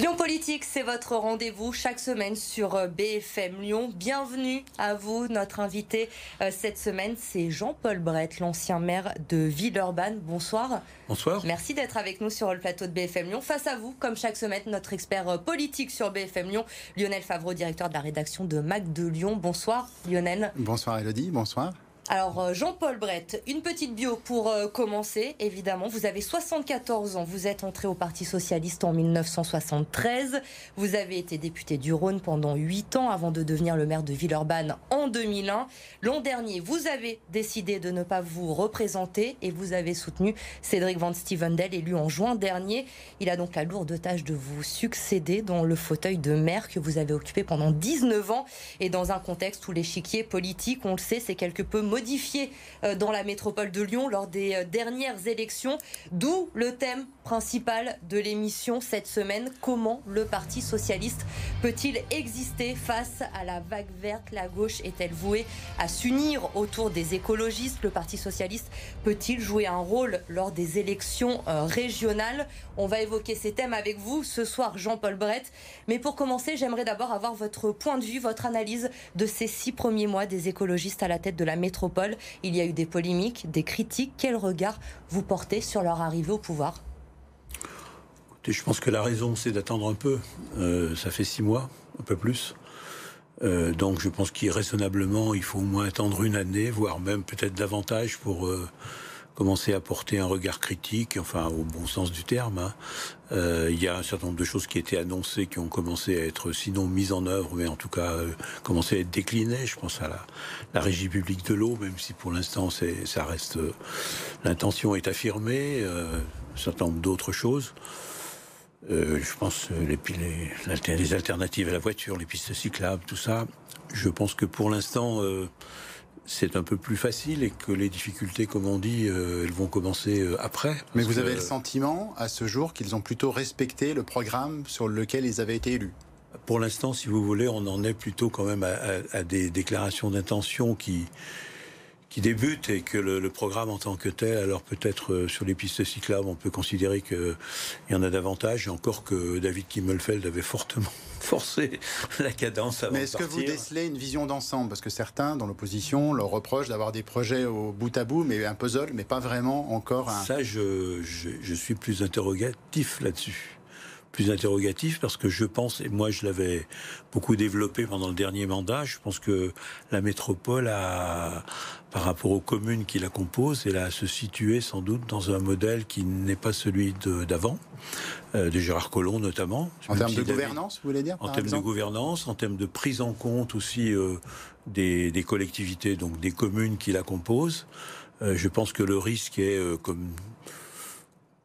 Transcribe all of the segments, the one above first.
Lyon Politique, c'est votre rendez-vous chaque semaine sur euh, BFM Lyon. Bienvenue à vous. Notre invité euh, cette semaine, c'est Jean-Paul Brett, l'ancien maire de Villeurbanne. Bonsoir. Bonsoir. Merci d'être avec nous sur le plateau de BFM Lyon. Face à vous, comme chaque semaine, notre expert euh, politique sur BFM Lyon, Lionel Favreau, directeur de la rédaction de Mac de Lyon. Bonsoir Lionel. Bonsoir Elodie, bonsoir. Alors, euh, Jean-Paul Brett, une petite bio pour euh, commencer, évidemment. Vous avez 74 ans, vous êtes entré au Parti Socialiste en 1973. Vous avez été député du Rhône pendant 8 ans avant de devenir le maire de Villeurbanne en 2001. L'an dernier, vous avez décidé de ne pas vous représenter et vous avez soutenu Cédric Van Stevendel, élu en juin dernier. Il a donc la lourde tâche de vous succéder dans le fauteuil de maire que vous avez occupé pendant 19 ans et dans un contexte où l'échiquier politique, on le sait, c'est quelque peu modifié euh, dans la métropole de Lyon lors des euh, dernières élections. D'où le thème principal de l'émission cette semaine. Comment le Parti socialiste peut-il exister face à la vague verte? La gauche est-elle vouée à s'unir autour des écologistes? Le Parti socialiste peut-il jouer un rôle lors des élections euh, régionales? On va évoquer ces thèmes avec vous ce soir, Jean-Paul Brett. Mais pour commencer, j'aimerais d'abord avoir votre point de vue, votre analyse de ces six premiers mois des écologistes à la tête de la métropole. Il y a eu des polémiques, des critiques. Quel regard vous portez sur leur arrivée au pouvoir? Je pense que la raison, c'est d'attendre un peu. Euh, ça fait six mois, un peu plus. Euh, donc je pense qu'il raisonnablement, il faut au moins attendre une année, voire même peut-être davantage pour euh, commencer à porter un regard critique, enfin au bon sens du terme. Hein. Il y a un certain nombre de choses qui étaient annoncées, qui ont commencé à être sinon mises en œuvre, mais en tout cas commencé à être déclinées. Je pense à la, la régie publique de l'eau, même si pour l'instant ça reste l'intention est affirmée. Un certain nombre d'autres choses. Euh, je pense les, les, les, alternatives à la voiture, les pistes cyclables, tout ça. Je pense que pour l'instant, euh, c'est un peu plus facile et que les difficultés, comme on dit, euh, elles vont commencer euh, après. Mais vous avez le sentiment, à ce jour, qu'ils ont plutôt respecté le programme sur lequel ils avaient été élus? Pour l'instant, si vous voulez, on en est plutôt quand même à, à, à des déclarations d'intention qui qui débute et que le, le, programme en tant que tel, alors peut-être euh, sur les pistes cyclables, on peut considérer qu'il y en a davantage, et encore que David Kimmelfeld avait fortement forcé la cadence avant Mais est-ce que vous décelez une vision d'ensemble? Parce que certains, dans l'opposition, leur reprochent d'avoir des projets au bout à bout, mais un puzzle, mais pas vraiment encore un... Ça, je, je, je suis plus interrogatif là-dessus plus interrogatif parce que je pense, et moi je l'avais beaucoup développé pendant le dernier mandat, je pense que la métropole a, par rapport aux communes qui la composent, elle a se situer sans doute dans un modèle qui n'est pas celui d'avant, euh, de Gérard Collomb notamment. En termes de gouvernance, vous voulez dire En termes de gouvernance, en termes de prise en compte aussi euh, des, des, collectivités, donc des communes qui la composent. Euh, je pense que le risque est, euh, comme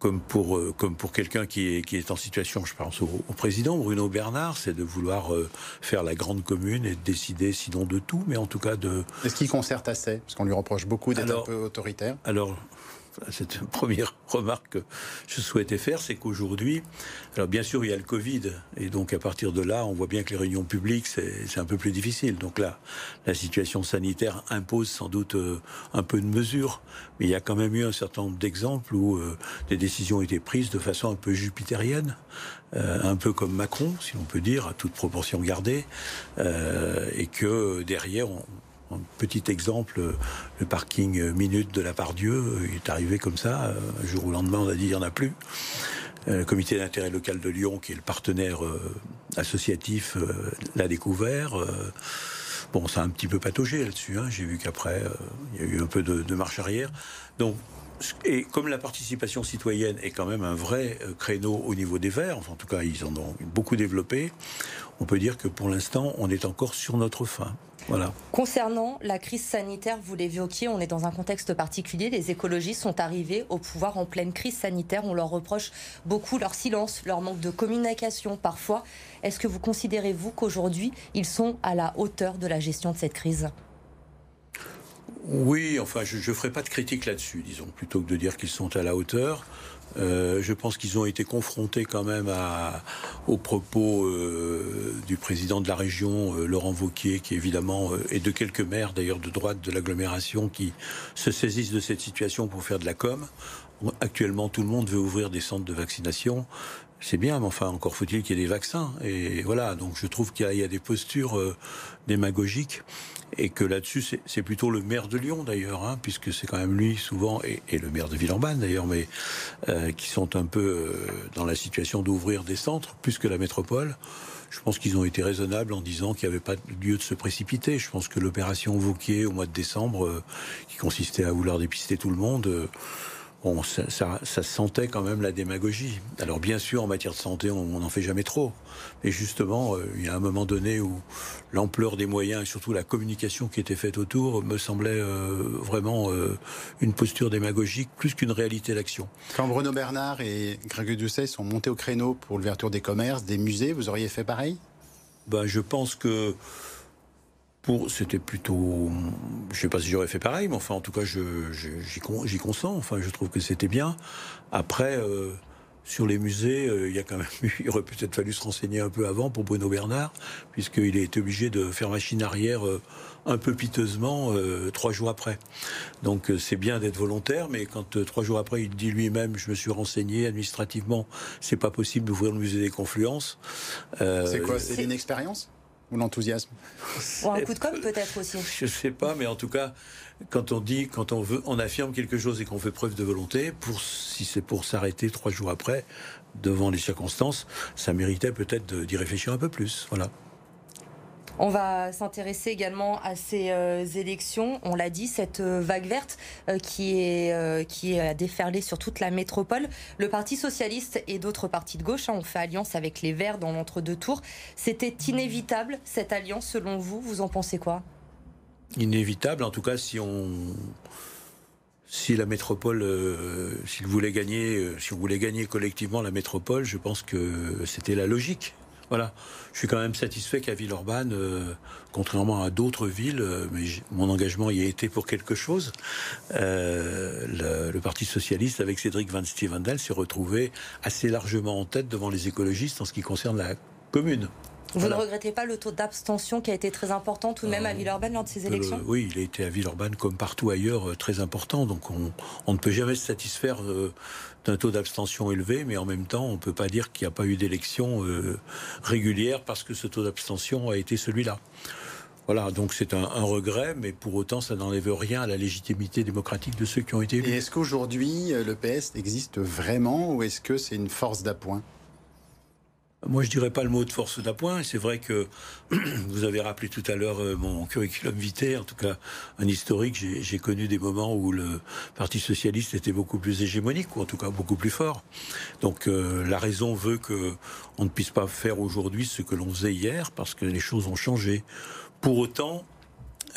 comme pour, euh, comme pour quelqu'un qui est, qui est en situation, je pense au, au président Bruno Bernard, c'est de vouloir euh, faire la grande commune et de décider, sinon de tout, mais en tout cas de. Est-ce qu'il concerte assez Parce qu'on lui reproche beaucoup d'être un peu autoritaire. Alors, c'est une première remarque que je souhaitais faire, c'est qu'aujourd'hui, alors bien sûr il y a le Covid, et donc à partir de là, on voit bien que les réunions publiques, c'est un peu plus difficile. Donc là, la situation sanitaire impose sans doute euh, un peu de mesures, mais il y a quand même eu un certain nombre d'exemples où euh, des décisions ont été prises de façon un peu jupitérienne, euh, un peu comme Macron, si l'on peut dire, à toute proportion gardée, euh, et que derrière, on, un petit exemple, le parking minute de la Pardieu est arrivé comme ça. Un jour au lendemain, on a dit il n'y en a plus. Le comité d'intérêt local de Lyon, qui est le partenaire associatif, l'a découvert. Bon, ça a un petit peu pataugé là-dessus. Hein. J'ai vu qu'après, il y a eu un peu de, de marche arrière. Donc, et comme la participation citoyenne est quand même un vrai créneau au niveau des Verts, enfin, en tout cas ils en ont beaucoup développé, on peut dire que pour l'instant on est encore sur notre fin. Voilà. Concernant la crise sanitaire, vous l'évoquiez, on est dans un contexte particulier. Les écologistes sont arrivés au pouvoir en pleine crise sanitaire. On leur reproche beaucoup leur silence, leur manque de communication parfois. Est-ce que vous considérez, vous, qu'aujourd'hui, ils sont à la hauteur de la gestion de cette crise? Oui, enfin, je ne ferai pas de critique là-dessus, disons, plutôt que de dire qu'ils sont à la hauteur. Euh, je pense qu'ils ont été confrontés quand même à, aux propos euh, du président de la région, euh, Laurent Vauquier, qui évidemment, euh, et de quelques maires d'ailleurs de droite de l'agglomération, qui se saisissent de cette situation pour faire de la com. Actuellement, tout le monde veut ouvrir des centres de vaccination. c'est bien, mais enfin, encore faut-il qu'il y ait des vaccins. Et voilà, donc je trouve qu'il y, a des postures euh, démagogiques et que là-dessus, c'est plutôt le maire de Lyon d'ailleurs, hein, puisque c'est quand même lui souvent, et, le maire de Villeurbanne d'ailleurs, mais euh, qui sont un peu euh, dans la situation d'ouvrir des centres, plus que la métropole. Je pense qu'ils ont été raisonnables en disant qu'il n'y avait pas lieu de se précipiter. Je pense que l'opération Vauquier au mois de décembre, qui consistait à vouloir dépister tout le monde, bon, ça, ça, sentait quand même la démagogie. Alors bien sûr, en matière de santé, on n'en fait jamais trop. Mais justement, euh, il y a un moment donné où l'ampleur des moyens et surtout la communication qui était faite autour me semblait euh, vraiment euh, une posture démagogique plus qu'une réalité d'action. Quand Bruno Bernard et Grégory Doucet sont montés au créneau pour l'ouverture des commerces, des musées, vous auriez fait pareil? Ben, Je pense que c'était plutôt, je sais pas si j'aurais fait pareil, mais enfin en tout cas j'y consens. Enfin je trouve que c'était bien. Après euh, sur les musées, euh, il y a quand même il aurait peut-être fallu se renseigner un peu avant pour Bruno Bernard, puisqu'il a été obligé de faire machine arrière euh, un peu piteusement trois jours après. Donc c'est bien d'être volontaire, mais quand trois jours après il dit lui-même, je me suis renseigné administrativement, c'est pas possible d'ouvrir le musée des Confluences. c'est quoi C'est une expérience? Ou l'enthousiasme Ou un coup de com' peut-être aussi Je ne sais pas, mais en tout cas, quand on dit, quand on veut, on affirme quelque chose et qu'on fait preuve de volonté, pour, si c'est pour s'arrêter trois jours après, devant les circonstances, ça méritait peut-être d'y réfléchir un peu plus. Voilà. On va s'intéresser également à ces euh, élections. On l'a dit, cette euh, vague verte euh, qui est qui sur toute la métropole. Le Parti socialiste et d'autres partis de gauche hein, ont fait alliance avec les Verts dans l'entre-deux tours. C'était inévitable cette alliance, selon vous? Vous en pensez quoi? Inévitable, en tout cas, si on la métropole, gagner, si on voulait gagner collectivement la métropole, je pense que c'était la logique. Voilà. Je suis quand même satisfait qu'à Villeurbanne, euh, contrairement à d'autres villes, euh, mais mon engagement y a été pour quelque chose, euh, le, Parti socialiste, avec Cédric Van Stevendel, s'est retrouvé assez largement en tête devant les écologistes en ce qui concerne la commune. Vous ne regrettez pas le taux d'abstention qui a été très important tout de même à Villeurbanne lors de ces élections? Oui, il a été à Villeurbanne comme partout ailleurs très important. Donc on, on ne peut jamais se satisfaire d'un taux d'abstention élevé, mais en même temps, on ne peut pas dire qu'il n'y a pas eu d'élection euh, régulière parce que ce taux d'abstention a été celui-là. Voilà, donc c'est un, regret, mais pour autant, ça n'enlève rien à la légitimité démocratique de ceux qui ont été élus. Est-ce qu'aujourd'hui, euh, le PS existe vraiment ou est-ce que c'est une force d'appoint? Moi, je dirais pas le mot de force d'appoint. C'est vrai que vous avez rappelé tout à l'heure euh, mon curriculum vitae, en tout cas un historique. J'ai connu des moments où le Parti socialiste était beaucoup plus hégémonique, ou en tout cas beaucoup plus fort. Donc euh, la raison veut que on ne puisse pas faire aujourd'hui ce que l'on faisait hier, parce que les choses ont changé. Pour autant,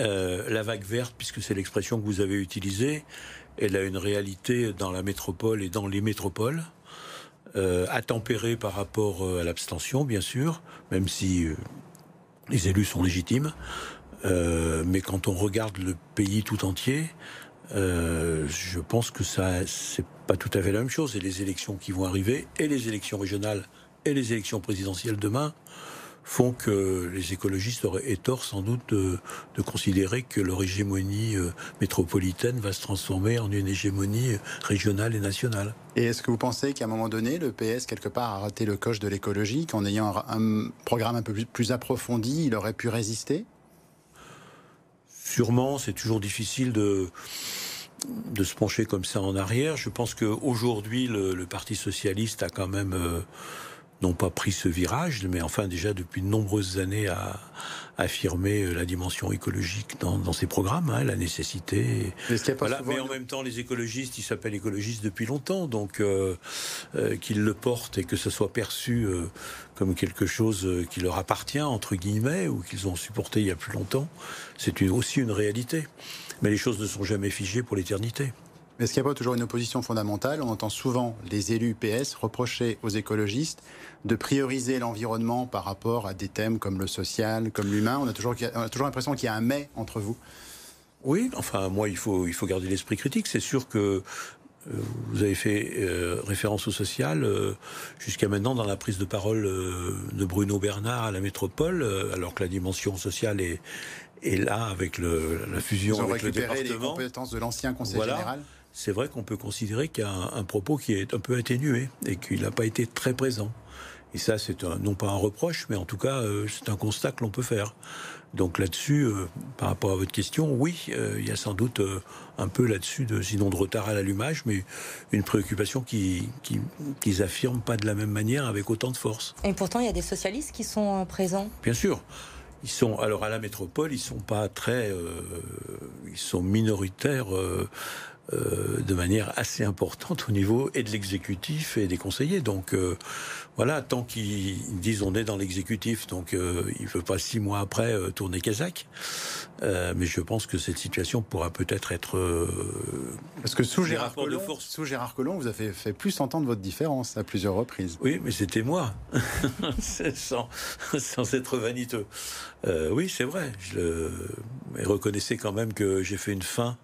euh, la vague verte, puisque c'est l'expression que vous avez utilisée, elle a une réalité dans la métropole et dans les métropoles. Euh, à tempérer par rapport euh, à l'abstention, bien sûr, même si euh, les élus sont légitimes. mais quand on regarde le pays tout entier, je pense que ça, c'est pas tout à fait la même chose. Et les élections qui vont arriver, et les élections régionales, et les élections présidentielles demain, font que les écologistes auraient tort sans doute de, considérer que leur hégémonie euh, métropolitaine va se transformer en une hégémonie euh, régionale et nationale. Et est-ce que vous pensez qu'à un moment donné, le PS, quelque part, a raté le coche de l'écologie, qu'en ayant un programme un peu plus approfondi, il aurait pu résister? Sûrement, c'est toujours difficile de de se pencher comme ça en arrière. Je pense qu'aujourd'hui, le, le Parti socialiste a quand même euh, n'ont pas pris ce virage, mais enfin déjà depuis de nombreuses années à affirmer euh, la dimension écologique dans, dans ses programmes, hein, la nécessité. Voilà, mais en même temps, les écologistes, ils s'appellent écologistes depuis longtemps, donc euh, euh, qu'ils le portent et que ce soit perçu euh, comme quelque chose euh, qui leur appartient entre guillemets ou qu'ils ont supporté il y a plus longtemps, c'est aussi une réalité. Mais les choses ne sont jamais figées pour l'éternité. Mais est-ce qu'il n'y a pas toujours une opposition fondamentale? On entend souvent les élus PS reprocher aux écologistes de prioriser l'environnement par rapport à des thèmes comme le social, comme l'humain. On a toujours, toujours l'impression qu'il y a un mais entre vous. Oui, enfin moi il faut, il faut garder l'esprit critique. C'est sûr que euh, vous avez fait euh, référence au social euh, jusqu'à maintenant dans la prise de parole de Bruno Bernard à la métropole, alors que la dimension sociale est, là avec la fusion Ils ont avec récupéré les compétences de l'ancien conseil général c'est vrai qu'on peut considérer qu'il y a un, propos qui est un peu atténué et qu'il n'a pas été très présent. Et ça, c'est non pas un reproche, mais en tout cas, euh, c'est un constat que l'on peut faire. Donc là-dessus, euh, par rapport à votre question, oui, euh, il y a sans doute un peu là-dessus, de, sinon de retard à l'allumage, mais une préoccupation qui qu'ils affirment pas de la même manière avec autant de force. Et pourtant, il y a des socialistes qui sont présents. Bien sûr. Ils sont alors à la métropole, ils sont pas très, ils sont minoritaires euh, de manière assez importante au niveau et de l'exécutif et des conseillers. Donc euh, voilà, tant qu'ils disent on est dans l'exécutif, donc euh, il ne veut pas six mois après tourner Kazakh. mais je pense que cette situation pourra peut-être être, parce que sous Gérard Collomb, sous Gérard Collomb, vous avez fait plus entendre votre différence à plusieurs reprises. Oui, mais c'était moi, sans, sans être vaniteux. oui, c'est vrai. Je le... Mais reconnaissez quand même que j'ai fait une fin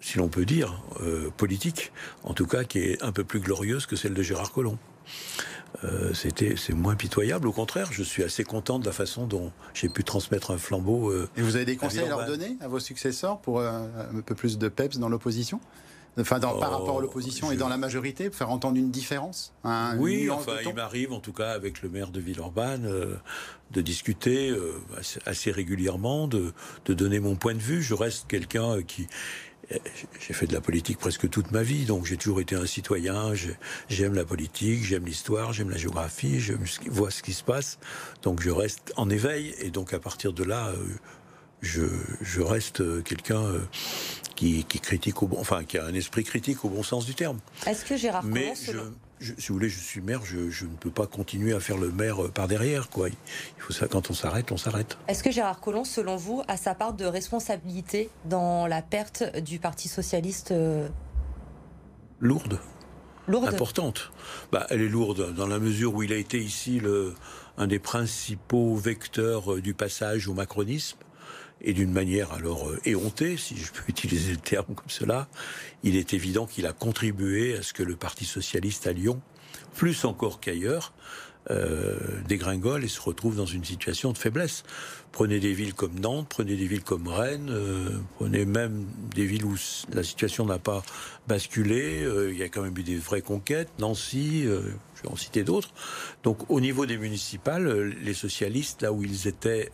si l'on peut dire, euh, politique, en tout cas qui est un peu plus glorieuse que celle de Gérard Collomb. Euh, c'était c'est moins pitoyable. Au contraire, je suis assez content de la façon dont j'ai pu transmettre un flambeau. Euh, Et vous avez des conseils à leur donner à vos successeurs pour un peu plus de peps dans l'opposition? Enfin, par rapport à l'opposition et dans la majorité, pour faire entendre une différence Oui, enfin, il m'arrive, en tout cas, avec le maire de Villeurbanne, de discuter assez, régulièrement, de, de, donner mon point de vue. Je reste quelqu'un qui, j'ai fait de la politique presque toute ma vie, donc j'ai toujours été un citoyen. J'aime la politique, j'aime l'histoire, j'aime la géographie, je vois ce qui se passe. Donc je reste en éveil, et donc à partir de là, euh, je, je reste quelqu'un euh, qui, qui, critique au bon, enfin qui a un esprit critique au bon sens du terme. Est-ce que Gérard Mais si vous voulez, je suis maire, je, ne peux pas continuer à faire le maire euh, par derrière. Quoi. Il faut ça, quand on s'arrête, on s'arrête. Est-ce que Gérard Collomb, selon vous, a sa part de responsabilité dans la perte du Parti socialiste euh Lourde. Lourde. Importante. Bah, elle est lourde dans la mesure où il a été ici le, un des principaux vecteurs euh, du passage au macronisme et d'une manière alors euh, éhontée, si je peux utiliser le terme comme cela, il est évident qu'il a contribué à ce que le Parti socialiste à Lyon, plus encore qu'ailleurs, euh, dégringole et se retrouve dans une situation de faiblesse. Prenez des villes comme Nantes, prenez des villes comme Rennes, euh, prenez même des villes où la situation n'a pas basculé. Euh, il y a quand même eu des vraies conquêtes, Nancy, je vais en citer d'autres. Donc au niveau des municipales, les socialistes, là où ils étaient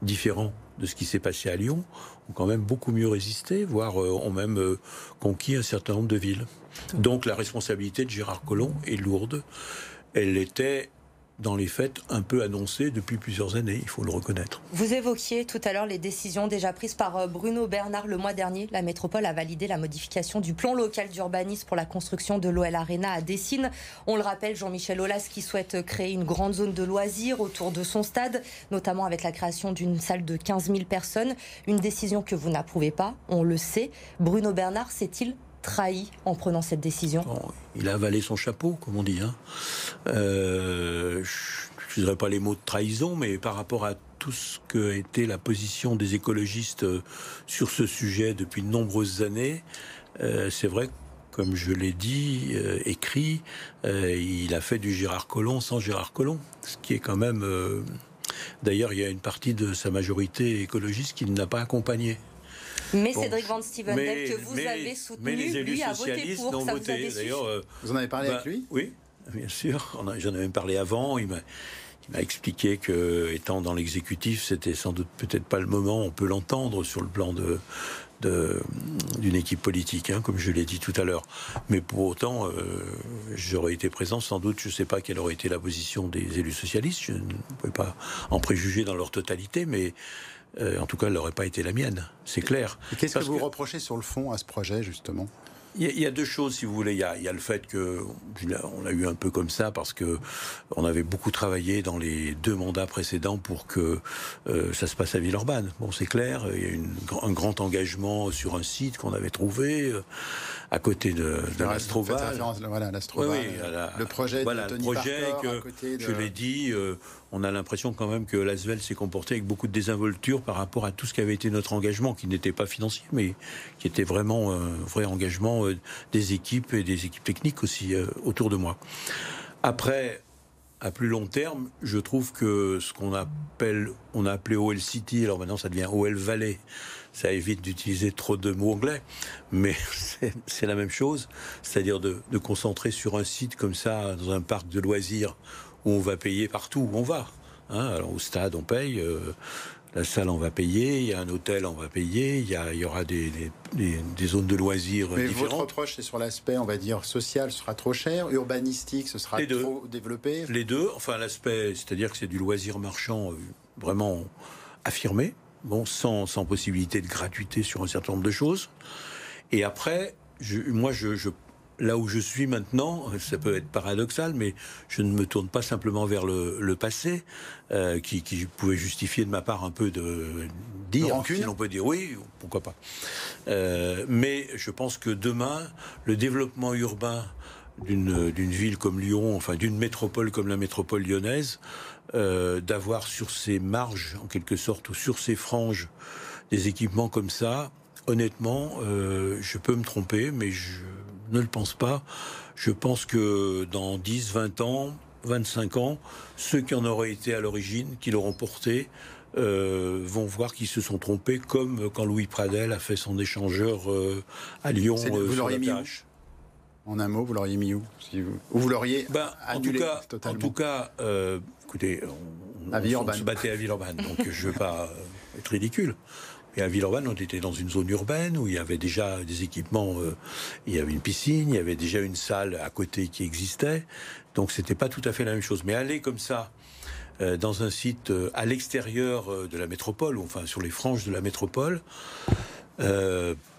différents de ce qui s'est passé à Lyon, ont quand même beaucoup mieux résisté, voire ont même conquis un certain nombre de villes. Donc la responsabilité de Gérard Collomb est lourde elle était dans les faits un peu annoncée depuis plusieurs années, il faut le reconnaître. Vous évoquiez tout à l'heure les décisions déjà prises par euh, Bruno Bernard le mois dernier. La métropole a validé la modification du plan local d'urbanisme pour la construction de l'OL Arena à Dessines. On le rappelle, Jean-Michel Aulas qui souhaite créer une grande zone de loisirs autour de son stade, notamment avec la création d'une salle de 15 000 personnes. Une décision que vous n'approuvez pas, on le sait. Bruno Bernard s'est-il trahi en prenant cette décision Il a avalé son chapeau, comme on dit. Hein. Euh, je ne dirais pas les mots de trahison, mais par rapport à tout ce que été la position des écologistes euh, sur ce sujet depuis de nombreuses années, euh, c'est vrai comme je l'ai dit, écrit, il a fait du Gérard Collomb sans Gérard Collomb, ce qui est quand même... D'ailleurs, il y a une partie de sa majorité écologiste qui ne l'a pas accompagné. Mais Cédric Van Stevendel, que vous avez soutenu, lui a voté pour. Ça vous, euh, vous en avez parlé avec bah, lui? Oui, bien sûr. J'en ai même parlé avant. Il m'a m'a expliqué que, étant dans l'exécutif, c'était sans doute peut-être pas le moment. On peut l'entendre sur le plan de d'une équipe politique, hein, comme je l'ai dit tout à l'heure. Mais pour autant, euh, j'aurais été présent, sans doute, je ne sais pas quelle aurait été la position des élus socialistes, je ne peux pas en préjuger dans leur totalité, mais euh, en tout cas, elle n'aurait pas été la mienne, c'est clair. Qu'est-ce que vous reprochez sur le fond à ce projet, justement? Il y, a deux choses, si vous voulez. Il y a, le fait que on a eu un peu comme ça parce que on avait beaucoup travaillé dans les deux mandats précédents pour que euh, ça se passe à Villeurbanne. Bon, c'est clair. Il y a eu un grand engagement sur un site qu'on avait trouvé euh, à côté de, de l'Astroval. Voilà, l'Astroval. Oui, le projet voilà, de Tony le projet que je l'ai dit on a l'impression quand même que l'Asvel s'est comporté avec beaucoup de désinvolture par rapport à tout ce qui avait été notre engagement, qui n'était pas financier, mais qui était vraiment un vrai engagement euh, des équipes et des équipes techniques aussi euh, autour de moi. Après, à plus long terme, je trouve que ce qu'on appelle, on a appelé OL City, alors maintenant ça devient OL Valley. Ça évite d'utiliser trop de mots anglais, mais c'est la même chose, c'est-à-dire de, concentrer sur un site comme ça, dans un parc de loisirs, où on va payer partout où on va. Hein. alors au stade, on paye. Euh, la salle, on va payer. Il y a un hôtel, on va payer. Il y, il y aura des, des, des, zones de loisirs Mais différentes. Votre reproche, c'est sur l'aspect, on va dire, social, ce sera trop cher. Urbanistique, ce sera Les deux. trop développé. Les deux. Enfin, l'aspect, c'est-à-dire que c'est du loisir marchand euh, vraiment affirmé, bon, sans, sans possibilité de gratuité sur un certain nombre de choses. Et après, je, moi, je, je là où je suis maintenant, ça peut être paradoxal, mais je ne me tourne pas simplement vers le, le passé, euh, qui, qui, pouvait justifier de ma part un peu de dire, si l'on peut dire oui, pourquoi pas. Euh, mais je pense que demain, le développement urbain d'une ville comme Lyon, enfin d'une métropole comme la métropole lyonnaise, euh, d'avoir sur ses marges, en quelque sorte, ou sur ses franges, des équipements comme ça, honnêtement, euh, je peux me tromper, mais je ne le pense pas. Je pense que dans 10, 20 ans, 25 ans, ceux qui en auraient été à l'origine, qui l'auront porté, euh, vont voir qu'ils se sont trompés, comme quand Louis Pradel a fait son échangeur euh, à Lyon. vous l'auriez mis où En un mot, vous l'auriez mis où si vous... Ou vous l'auriez ben, annulé en tout cas, totalement En tout cas, euh, écoutez, on, à on, on se battait à Villeurbanne, donc je ne veux pas être ridicule. Et à Villeurbanne, on était dans une zone urbaine où il y avait déjà des équipements. Euh, il y avait une piscine, il y avait déjà une salle à côté qui existait. Donc c'était pas tout à fait la même chose. Mais aller comme ça euh, dans un site euh, à l'extérieur de la métropole, ou enfin sur les franges de la métropole,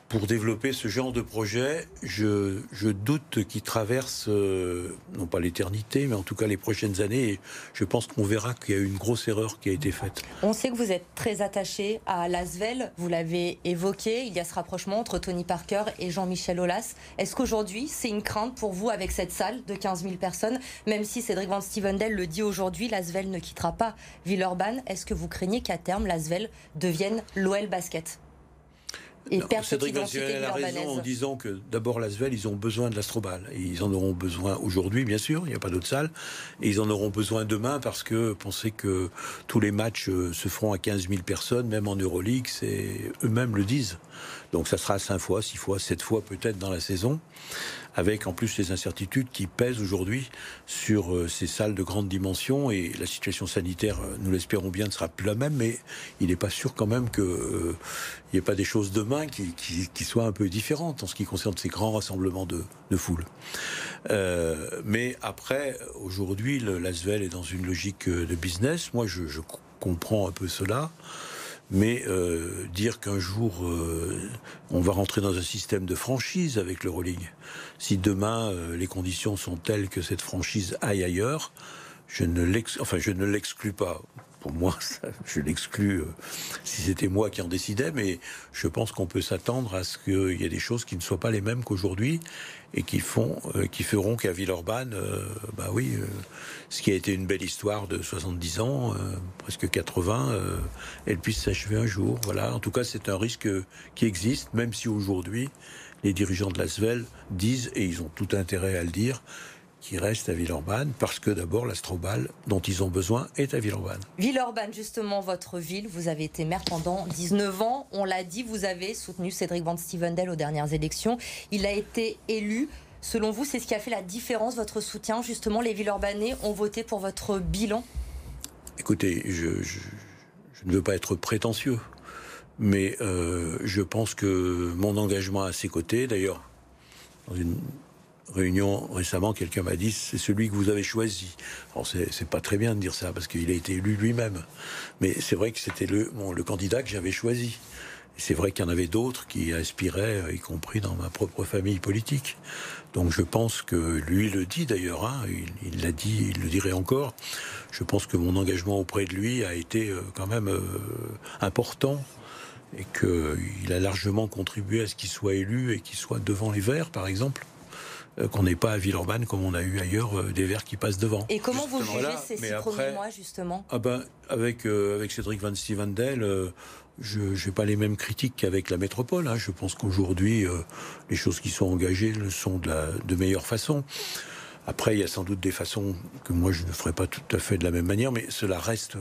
pour développer ce genre de projet, je, doute qu'il traverse, euh, non pas l'éternité, mais en tout cas les prochaines années. Je pense qu'on verra qu'il y a eu une grosse erreur qui a été faite. On sait que vous êtes très attaché à Lasvel, vous l'avez évoqué, il y a ce rapprochement entre Tony Parker et Jean-Michel Aulas. Est-ce qu'aujourd'hui, c'est une crainte pour vous avec cette salle de 15 000 personnes, même si Cédric Van Stevendel le dit aujourd'hui, Lasvel ne quittera pas Villeurbanne. Est-ce que vous craignez qu'à terme, Lasvel devienne l'OL Basket? Et non, Cédric Vanciel a raison en disant que d'abord l'Asvel, ils ont besoin de l'Astrobal. Et ils en auront besoin aujourd'hui, bien sûr, il n'y a pas d'autre salle. Et ils en auront besoin demain parce que pensez que tous les matchs euh, se feront à 15 000 personnes, même en Euroleague, c'est eux-mêmes le disent. Donc ça sera 5 fois, 6 fois, 7 fois peut-être dans la saison avec en plus les incertitudes qui pèsent aujourd'hui sur euh, ces salles de grande dimension et la situation sanitaire, euh, nous l'espérons bien, ne sera plus la même, mais il n'est pas sûr quand même qu'il euh, n'y ait pas des choses demain qui, qui, qui, soient un peu différentes en ce qui concerne ces grands rassemblements de, de foule. Euh, mais après, aujourd'hui, l'Asvel est dans une logique de business. Moi, je, je comprends un peu cela. Mais euh, dire qu'un jour euh, on va rentrer dans un système de franchise avec l'Euroleague, si demain euh, les conditions sont telles que cette franchise aille ailleurs, je ne l'exclus enfin, je ne l'exclus pas. Moi, je l'exclus euh, si c'était moi qui en décidais, mais je pense qu'on peut s'attendre à ce qu'il y ait des choses qui ne soient pas les mêmes qu'aujourd'hui et qui font, euh, qui feront qu'à Villeurbanne, euh, bah oui, euh, ce qui a été une belle histoire de 70 ans, presque 80, elle puisse s'achever un jour. Voilà. En tout cas, c'est un risque qui existe, même si aujourd'hui les dirigeants de l'Asvel disent, et ils ont tout intérêt à le dire, qui reste à Villeurbanne, parce que d'abord l'Astrobal dont ils ont besoin est à Villeurbanne. Villeurbanne, justement, votre ville, vous avez été maire pendant 19 ans. On l'a dit, vous avez soutenu Cédric Van Stevendel aux dernières élections. Il a été élu. Selon vous, c'est ce qui a fait la différence, votre soutien? Justement, les Villeurbanais ont voté pour votre bilan Écoutez, je, je, je ne veux pas être prétentieux, mais euh, je pense que mon engagement à ses côtés, d'ailleurs, dans une réunion récemment, quelqu'un m'a dit c'est celui que vous avez choisi. Alors c'est pas très bien de dire ça parce qu'il a été élu lui-même, mais c'est vrai que c'était le, bon, le candidat que j'avais choisi. C'est vrai qu'il y en avait d'autres qui aspiraient, y compris dans ma propre famille politique. Donc je pense que lui le dit d'ailleurs, hein, il l'a dit, il le dirait encore. Je pense que mon engagement auprès de lui a été quand même euh, important et qu'il a largement contribué à ce qu'il soit élu et qu'il soit devant les Verts, par exemple qu'on n'ait pas à Villeurbanne comme on a eu ailleurs des verts qui passent devant. Et comment vous jugez voilà. ces six après, premiers mois justement? ah ben, avec, euh, avec Cédric Van Stevendel, euh, je n'ai pas les mêmes critiques qu'avec la métropole. Hein. Je pense qu'aujourd'hui, euh, les choses qui sont engagées le sont de, la, de meilleure façon. Après, il y a sans doute des façons que moi je ne ferai pas tout à fait de la même manière, mais cela reste.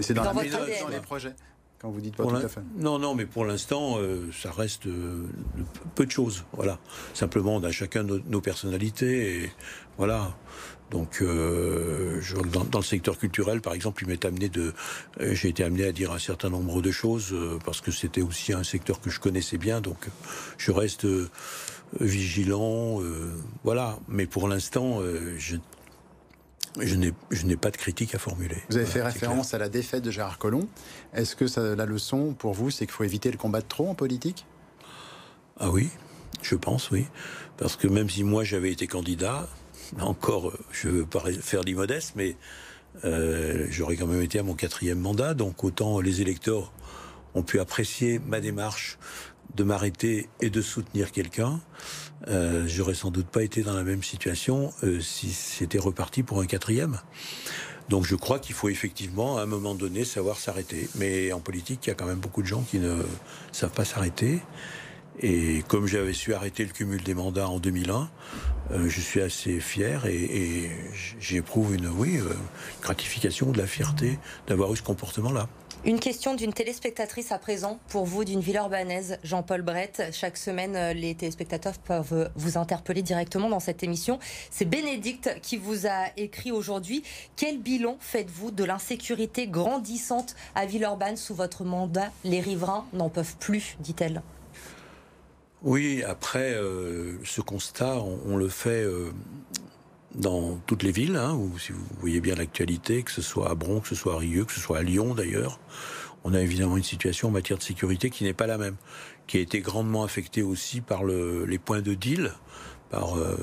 c'est dans, les projets quand vous dites pas tout à fait. Non, non, mais pour l'instant, ça reste peu de choses. Voilà. Simplement, on a chacun nos, personnalités et voilà. Donc, euh, dans, le secteur culturel, par exemple, il m'est amené de, euh, j'ai été amené à dire un certain nombre de choses euh, parce que c'était aussi un secteur que je connaissais bien. Donc, je reste vigilant, voilà. Mais pour l'instant, je je n'ai pas de critique à formuler. Vous avez fait référence à la défaite de Gérard Collomb. Est-ce que ça, la leçon pour vous, c'est qu'il faut éviter le combat de trop en politique? Ah oui, je pense, oui. Parce que même si moi j'avais été candidat, encore, je ne veux pas faire d'immodeste, mais euh, j'aurais quand même été à mon quatrième mandat, donc autant les électeurs ont pu apprécier ma démarche de m'arrêter et de soutenir quelqu'un. Euh, j'aurais sans doute pas été dans la même situation euh, si c'était reparti pour un quatrième. Donc je crois qu'il faut effectivement, à un moment donné, savoir s'arrêter. Mais en politique, il y a quand même beaucoup de gens qui ne savent pas s'arrêter. Et comme j'avais su arrêter le cumul des mandats en 2001, euh, je suis assez fier et, j'éprouve une, oui, euh, gratification, de la fierté d'avoir eu ce comportement-là. Une question d'une téléspectatrice à présent pour vous d'une ville urbanaise, Jean-Paul Brett. Chaque semaine, euh, les téléspectateurs peuvent vous interpeller directement dans cette émission. C'est Bénédicte qui vous a écrit aujourd'hui. Quel bilan faites-vous de l'insécurité grandissante à Villeurbanne sous votre mandat? Les riverains n'en peuvent plus, dit-elle. Oui, après, euh, ce constat, on, le fait euh, dans toutes les villes, hein, où si vous voyez bien l'actualité, que ce soit à Bron, que ce soit à Rieux, que ce soit à Lyon d'ailleurs, on a évidemment une situation en matière de sécurité qui n'est pas la même, qui a été grandement affectée aussi par le, les points de deal, par euh,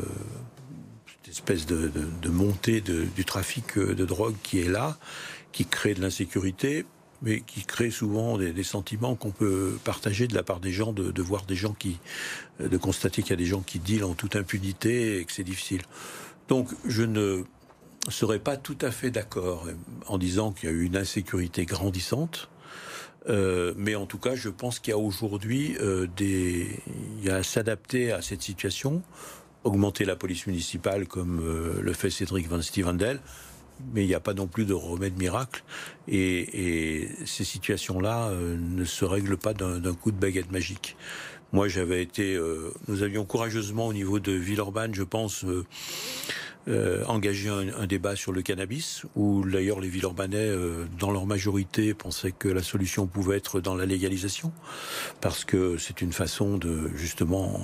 cette espèce de, de montée du trafic de drogue qui est là, qui crée de l'insécurité mais qui crée souvent des, sentiments qu'on peut partager de la part des gens, de, voir des gens qui, de constater qu'il y a des gens qui dealent en toute impunité et que c'est difficile. Donc, je ne serais pas tout à fait d'accord en disant qu'il y a eu une insécurité grandissante. Euh, mais en tout cas, je pense qu'il y a aujourd'hui euh, des, il à s'adapter à cette situation, augmenter la police municipale comme euh, le fait Cédric Van Stevendel, mais il n'y a pas non plus de remède miracle. Et, ces situations-là ne se règlent pas d'un coup de baguette magique. Moi, j'avais été, euh, nous avions courageusement au niveau de Villeurbanne, je pense, euh, engagé un, débat sur le cannabis, où d'ailleurs les Villeurbanais, dans leur majorité, pensaient que la solution pouvait être dans la légalisation, parce que c'est une façon de justement.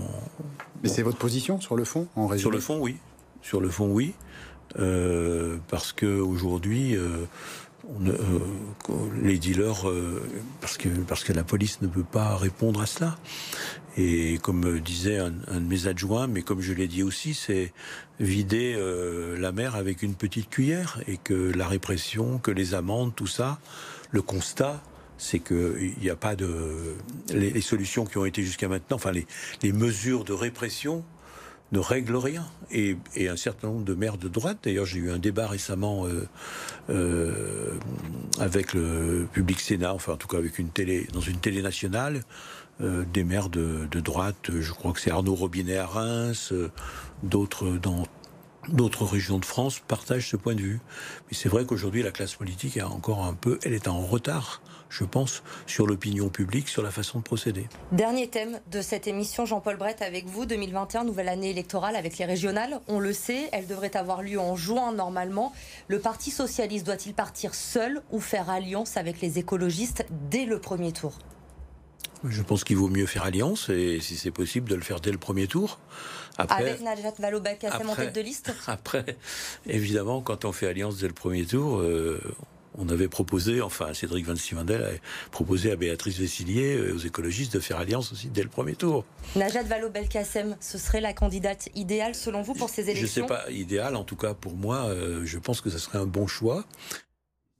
Mais c'est votre position sur le fond, en résumé? Sur le fond, oui. Sur le fond, oui. Euh, parce que aujourd'hui, euh, euh, les dealers, parce que parce que la police ne peut pas répondre à cela. Et comme disait un, de mes adjoints, mais comme je l'ai dit aussi, c'est vider la mer avec une petite cuillère et que la répression, que les amendes, tout ça, le constat, c'est qu'il n'y a pas de les, solutions qui ont été jusqu'à maintenant, enfin les, les mesures de répression ne règle rien. Et, un certain nombre de maires de droite, d'ailleurs j'ai eu un débat récemment euh, euh, avec le public Sénat, enfin en tout cas avec une télé, dans une télé nationale, euh, des maires de, droite, je crois que c'est Arnaud Robinet à Reims, d'autres dans d'autres régions de France partagent ce point de vue. Mais c'est vrai qu'aujourd'hui la classe politique est encore un peu, elle est en retard je pense, sur l'opinion publique, sur la façon de procéder. Dernier thème de cette émission, Jean-Paul Brett, avec vous, 2021, nouvelle année électorale avec les régionales. On le sait, elle devrait avoir lieu en juin normalement. Le Parti socialiste doit-il partir seul ou faire alliance avec les écologistes dès le premier tour? Je pense qu'il vaut mieux faire alliance et si c'est possible de le faire dès le premier tour. Avec Najat Vallaud-Belkacem en tête de liste? Après, évidemment, quand on fait alliance dès le premier tour, euh, on avait proposé, enfin Cédric Van Sivendel a proposé à Béatrice Vessillier, euh, aux écologistes, de faire alliance aussi dès le premier tour. Najat Vallaud-Belkacem, ce serait la candidate idéale selon vous pour ces élections Je ne sais pas, idéale en tout cas pour moi, euh, je pense que ce serait un bon choix.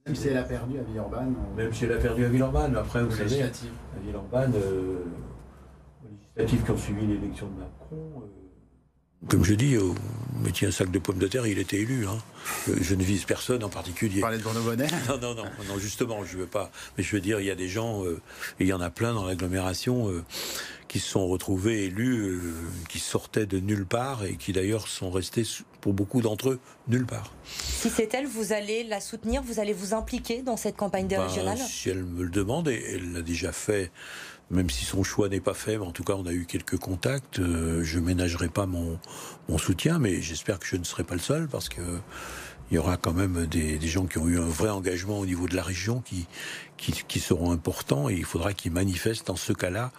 Même si elle a perdu à Villeurbanne. Même si elle a perdu à Villeurbanne, après vous savez, à Villeurbanne, euh, aux législatives qui ont suivi l'élection de Macron comme je dis, vous mettiez un sac de pommes de terre, il était élu. Hein. Je ne vise personne en particulier. Vous parlez de Bruno Bonnet Non, non, non, non, justement, je veux pas. Mais je veux dire, il y a des gens, euh, et il y en a plein dans l'agglomération, euh, qui se sont retrouvés élus, euh, qui sortaient de nulle part et qui d'ailleurs sont restés pour beaucoup d'entre eux, nulle part. Si c'est elle, vous allez la soutenir, vous allez vous impliquer dans cette campagne des Ben, régionales? Si elle me le demande, et elle l'a déjà fait, même si son choix n'est pas fait, mais en tout cas on a eu quelques contacts, euh, je ménagerai pas mon, mon soutien, mais j'espère que je ne serai pas le seul, parce que il y aura quand même des, des gens qui ont eu un vrai engagement au niveau de la région qui, qui, qui seront importants, et il faudra qu'ils manifestent dans ce cas-là,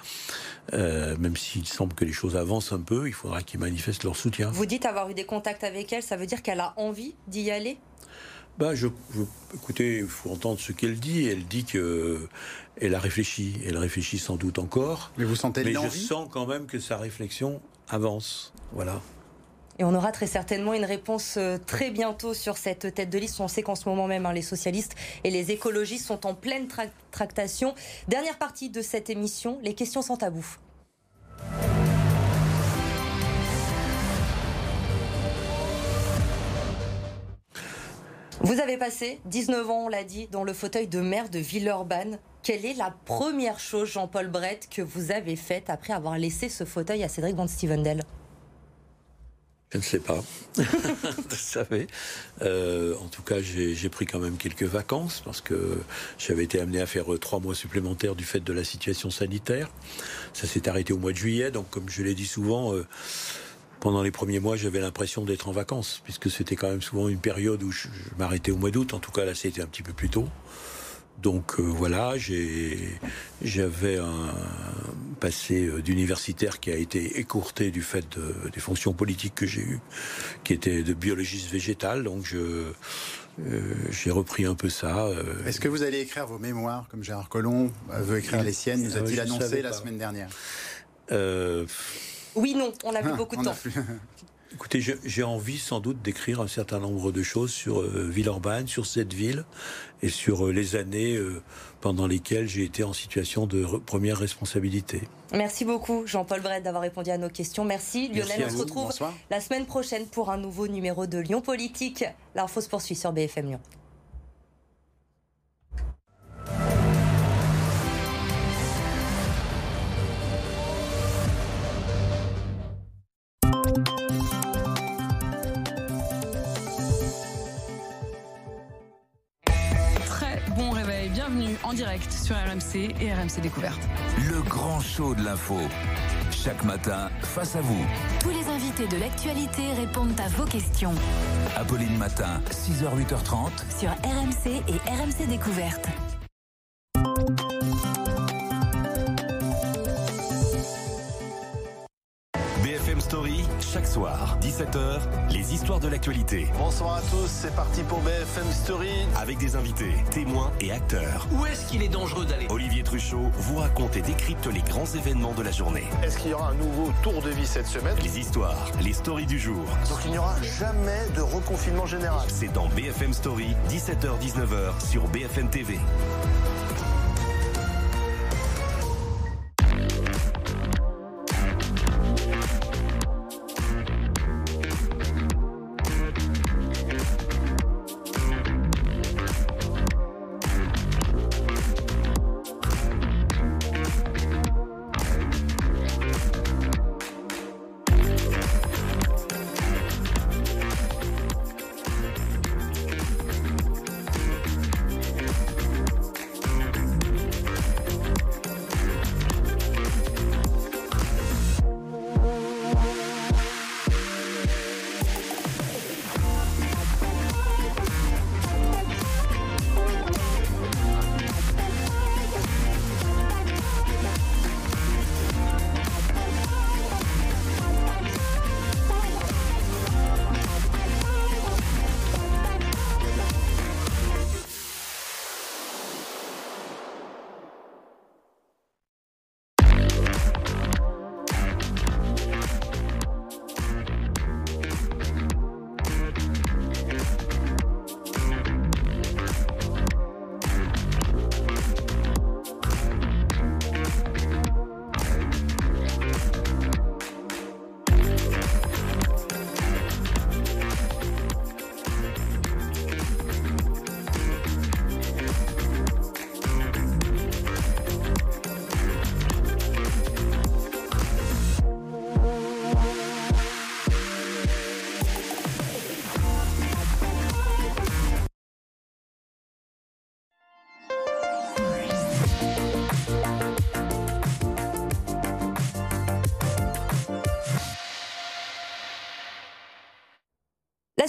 euh, même s'il semble que les choses avancent un peu, il faudra qu'ils manifestent leur soutien. Vous dites avoir eu des contacts avec elle, ça veut dire qu'elle a envie d'y aller? Bah, je, je- écoutez, il faut entendre ce qu'elle dit. Elle dit que elle a réfléchi. Elle réfléchit sans doute encore. Mais vous sentez Mais je sens quand même que sa réflexion avance. Voilà. Et on aura très certainement une réponse euh, très bientôt sur cette tête de liste. On sait qu'en ce moment même, hein, les socialistes et les écologistes sont en pleine tra- tractation. Dernière partie de cette émission, les questions sans tabou. Vous avez passé 19 ans, on l'a dit, dans le fauteuil de maire de Villeurbanne. Quelle est la première chose, Jean-Paul Brett, que vous avez faite après avoir laissé ce fauteuil à Cédric Van Stevendel? Je ne sais pas. Vous savez. Euh, en tout cas, j'ai pris quand même quelques vacances parce que j'avais été amené à faire euh, trois mois supplémentaires du fait de la situation sanitaire. Ça s'est arrêté au mois de juillet. Donc, comme je l'ai dit souvent, euh, pendant les premiers mois, j'avais l'impression d'être en vacances puisque c'était quand même souvent une période où je m'arrêtais au mois d'août. En tout cas, là, c'était un petit peu plus tôt. Donc euh, voilà, j'ai j'avais un passé euh, d'universitaire qui a été écourté du fait de- des fonctions politiques que j'ai eues, qui était de biologiste végétal. Donc je euh, j'ai repris un peu ça. euh, Est-ce que vous allez écrire vos mémoires, comme Gérard Collomb veut écrire les siennes, nous a-t-il annoncé la semaine dernière? Euh, Oui, non, on n'a plus Ah, beaucoup de a temps. plus- Écoutez, j'ai envie sans doute d'écrire un certain nombre de choses sur euh, Villeurbanne, sur cette ville, et sur euh, les années euh, pendant lesquelles j'ai été en situation de re- première responsabilité. Merci beaucoup, Jean-Paul Brett, d'avoir répondu à nos questions. Merci, Lionel. on se vous. retrouve Bonsoir. la semaine prochaine pour un nouveau numéro de Lyon Politique. L'info se poursuit sur BFM Lyon. En direct sur RMC et RMC Découverte. Le grand show de l'info. Chaque matin, face à vous. Tous les invités de l'actualité répondent à vos questions Apolline Matin, 6h, 8h30. sur RMC et RMC Découverte. Chaque soir, 17h, les histoires de l'actualité. Bonsoir à tous, c'est parti pour BFM Story. Avec des invités, témoins et acteurs. Où est-ce qu'il est dangereux d'aller? Olivier Truchot vous raconte et décrypte les grands événements de la journée. Est-ce qu'il y aura un nouveau tour de vie cette semaine? Les histoires, les stories du jour. Donc il n'y aura jamais de reconfinement général. C'est dans BFM Story, 17h-19h sur BFM TV.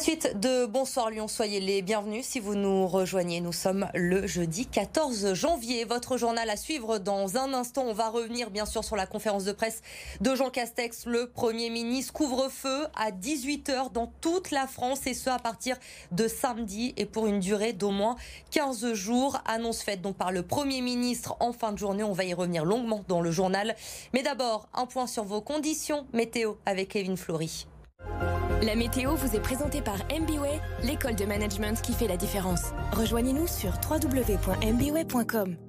Suite de Bonsoir Lyon, soyez les bienvenus si vous nous rejoignez. Nous sommes le jeudi 14 janvier. Votre journal à suivre dans un instant. On va revenir bien sûr sur la conférence de presse de Jean Castex, le Premier ministre. Couvre-feu à 18h dans toute la France et ce à partir de samedi et pour une durée d'au moins 15 jours. Annonce faite donc par le Premier ministre en fin de journée. On va y revenir longuement dans le journal. Mais d'abord, un point sur vos conditions météo avec Kevin Flory. La météo vous est présentée par MBWay, l'école de management qui fait la différence. Rejoignez-nous sur www.mbway.com.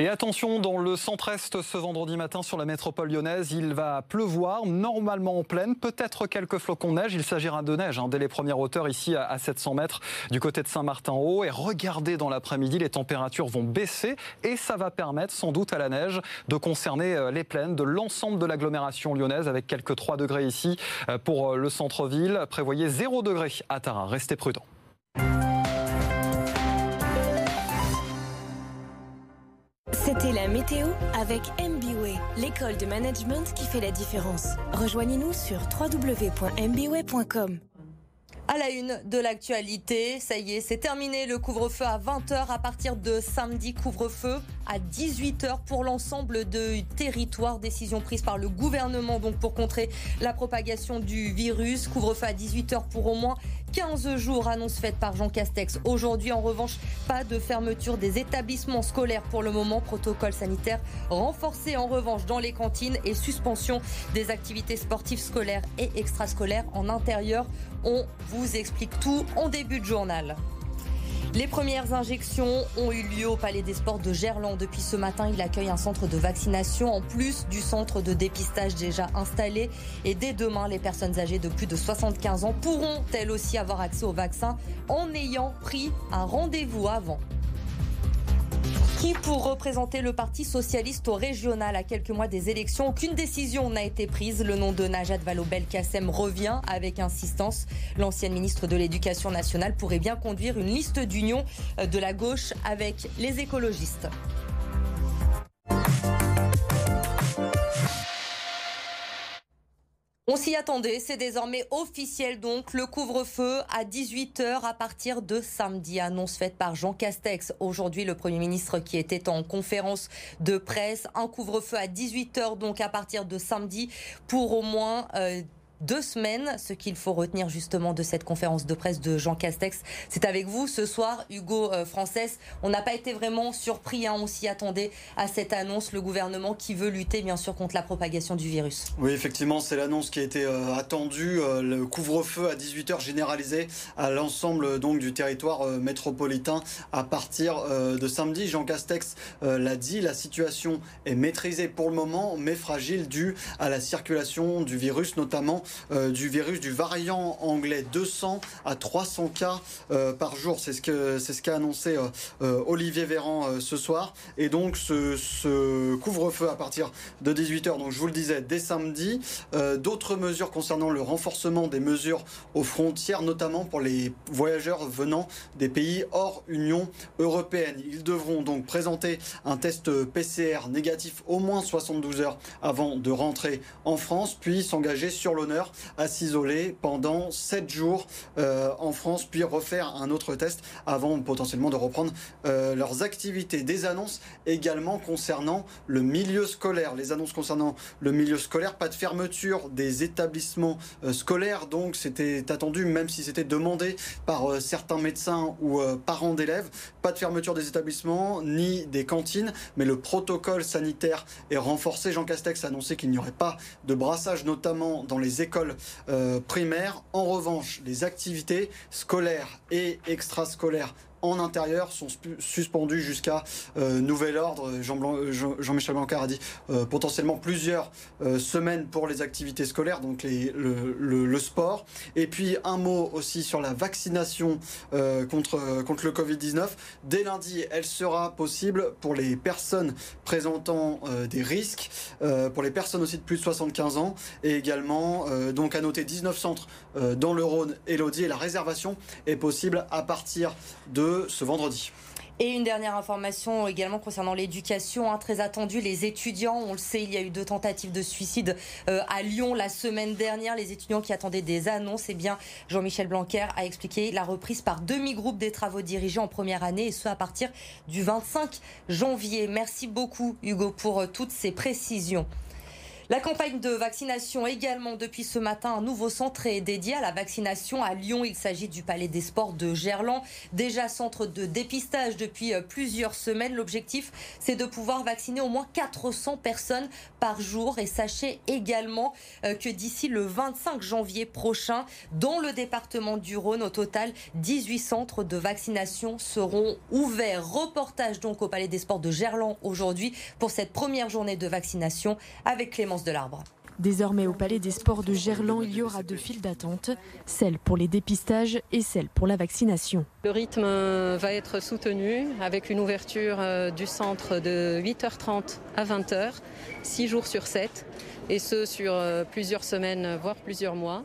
Et attention, dans le centre-est ce vendredi matin sur la métropole lyonnaise, il va pleuvoir, normalement en pleine, peut-être quelques flocons de neige. Il s'agira de neige hein, dès les premières hauteurs ici à 700 mètres du côté de Saint-Martin-Haut. Et regardez dans l'après-midi, les températures vont baisser et ça va permettre sans doute à la neige de concerner euh, les plaines de l'ensemble de l'agglomération lyonnaise avec quelques 3 degrés ici euh, pour euh, le centre-ville. Prévoyez 0 degré à Tara. Restez prudents. C'était la météo avec MBWay, l'école de management qui fait la différence. Rejoignez-nous sur www.mbway.com. À la une de l'actualité, ça y est, c'est terminé le couvre-feu à 20h à partir de samedi, couvre-feu à 18h pour l'ensemble du territoire. Décision prise par le gouvernement donc pour contrer la propagation du virus. Couvre-feu à 18h pour au moins 15 jours, annonce faite par Jean Castex. Aujourd'hui, en revanche, pas de fermeture des établissements scolaires pour le moment. Protocole sanitaire renforcé en revanche dans les cantines et suspension des activités sportives scolaires et extrascolaires en intérieur. On vous explique tout en début de journal. Les premières injections ont eu lieu au Palais des Sports de Gerland. Depuis ce matin, il accueille un centre de vaccination en plus du centre de dépistage déjà installé. Et dès demain, les personnes âgées de plus de 75 ans pourront elles aussi avoir accès au vaccin en ayant pris un rendez-vous avant. Qui pour représenter le Parti socialiste au régional à quelques mois des élections Aucune décision n'a été prise. Le nom de Najat Vallaud-Belkacem revient avec insistance. L'ancienne ministre de l'Éducation nationale pourrait bien conduire une liste d'union de la gauche avec les écologistes. On s'y attendait, c'est désormais officiel donc le couvre-feu à 18h à partir de samedi. Annonce faite par Jean Castex. Aujourd'hui, le Premier ministre qui était en conférence de presse. Un couvre-feu à 18h donc à partir de samedi pour au moins... Euh, deux semaines. Ce qu'il faut retenir justement de cette conférence de presse de Jean Castex, c'est avec vous ce soir, Hugo euh, Française. On n'a pas été vraiment surpris, hein, on s'y attendait à cette annonce, le gouvernement qui veut lutter bien sûr contre la propagation du virus. Oui, effectivement, c'est l'annonce qui a été euh, attendue, euh, le couvre-feu à 18h généralisé à l'ensemble du territoire métropolitain à partir de samedi. Jean Castex l'a dit, la situation est maîtrisée pour le moment, mais fragile due à la circulation du virus, notamment du virus du variant anglais 200 à 300 cas euh, par jour. C'est ce que c'est ce qu'a annoncé euh, euh, Olivier Véran euh, ce soir. Et donc ce, ce couvre-feu à partir de 18h, donc je vous le disais, dès samedi. Euh, D'autres mesures concernant le renforcement des mesures aux frontières, notamment pour les voyageurs venant des pays hors Union européenne. Ils devront donc présenter un test PCR négatif au moins 72 heures avant de rentrer en France, puis s'engager sur l'honneur à s'isoler pendant 7 jours euh, en France, puis refaire un autre test avant potentiellement de reprendre euh, leurs activités. Des annonces également concernant le milieu scolaire. Les annonces concernant le milieu scolaire, pas de fermeture des établissements euh, scolaires, donc c'était attendu, même si c'était demandé par certains médecins ou parents d'élèves. Pas de fermeture des établissements ni des cantines, mais le protocole sanitaire est renforcé. Jean Castex a annoncé qu'il n'y aurait pas de brassage, notamment dans les écoles euh, primaires. En revanche, les activités scolaires et extrascolaires en intérieur sont suspendus jusqu'à euh, nouvel ordre. Jean euh, Jean- Jean-Michel Blanquer a dit euh, potentiellement plusieurs semaines pour les activités scolaires, donc les- le, sport. Et puis un mot aussi sur la vaccination contre, contre le Covid-19. Dès lundi, elle sera possible pour les personnes présentant des risques, pour les personnes aussi de plus de 75 ans, et également donc à noter 19 centres dans le Rhône et l'Audi. Et la réservation est possible à partir de ce vendredi. Et une dernière information également concernant l'éducation, hein, très attendue, les étudiants, on le sait, il y a eu deux tentatives de suicide euh, à Lyon la semaine dernière, les étudiants qui attendaient des annonces, eh bien Jean-Michel Blanquer a expliqué la reprise par demi-groupe des travaux dirigés en première année et ce à partir du 25 janvier. Merci beaucoup Hugo pour euh, toutes ces précisions. La campagne de vaccination également depuis ce matin. Un nouveau centre est dédié à la vaccination à Lyon. Il s'agit du Palais des Sports de Gerland. Déjà centre de dépistage depuis euh, plusieurs semaines. L'objectif, c'est de pouvoir vacciner au moins 400 personnes par jour. Et sachez également euh, que d'ici le 25 janvier prochain, dans le département du Rhône, au total, 18 centres de vaccination seront ouverts. Reportage donc au Palais des Sports de Gerland aujourd'hui pour cette première journée de vaccination avec De l'arbre. Désormais, au Palais des Sports de Gerland, il y aura deux files d'attente, celle pour les dépistages et celle pour la vaccination. Le rythme euh, va être soutenu avec une ouverture euh, du centre de 8h30 à 20h, 6 jours sur 7, et ce sur euh, plusieurs semaines, voire plusieurs mois.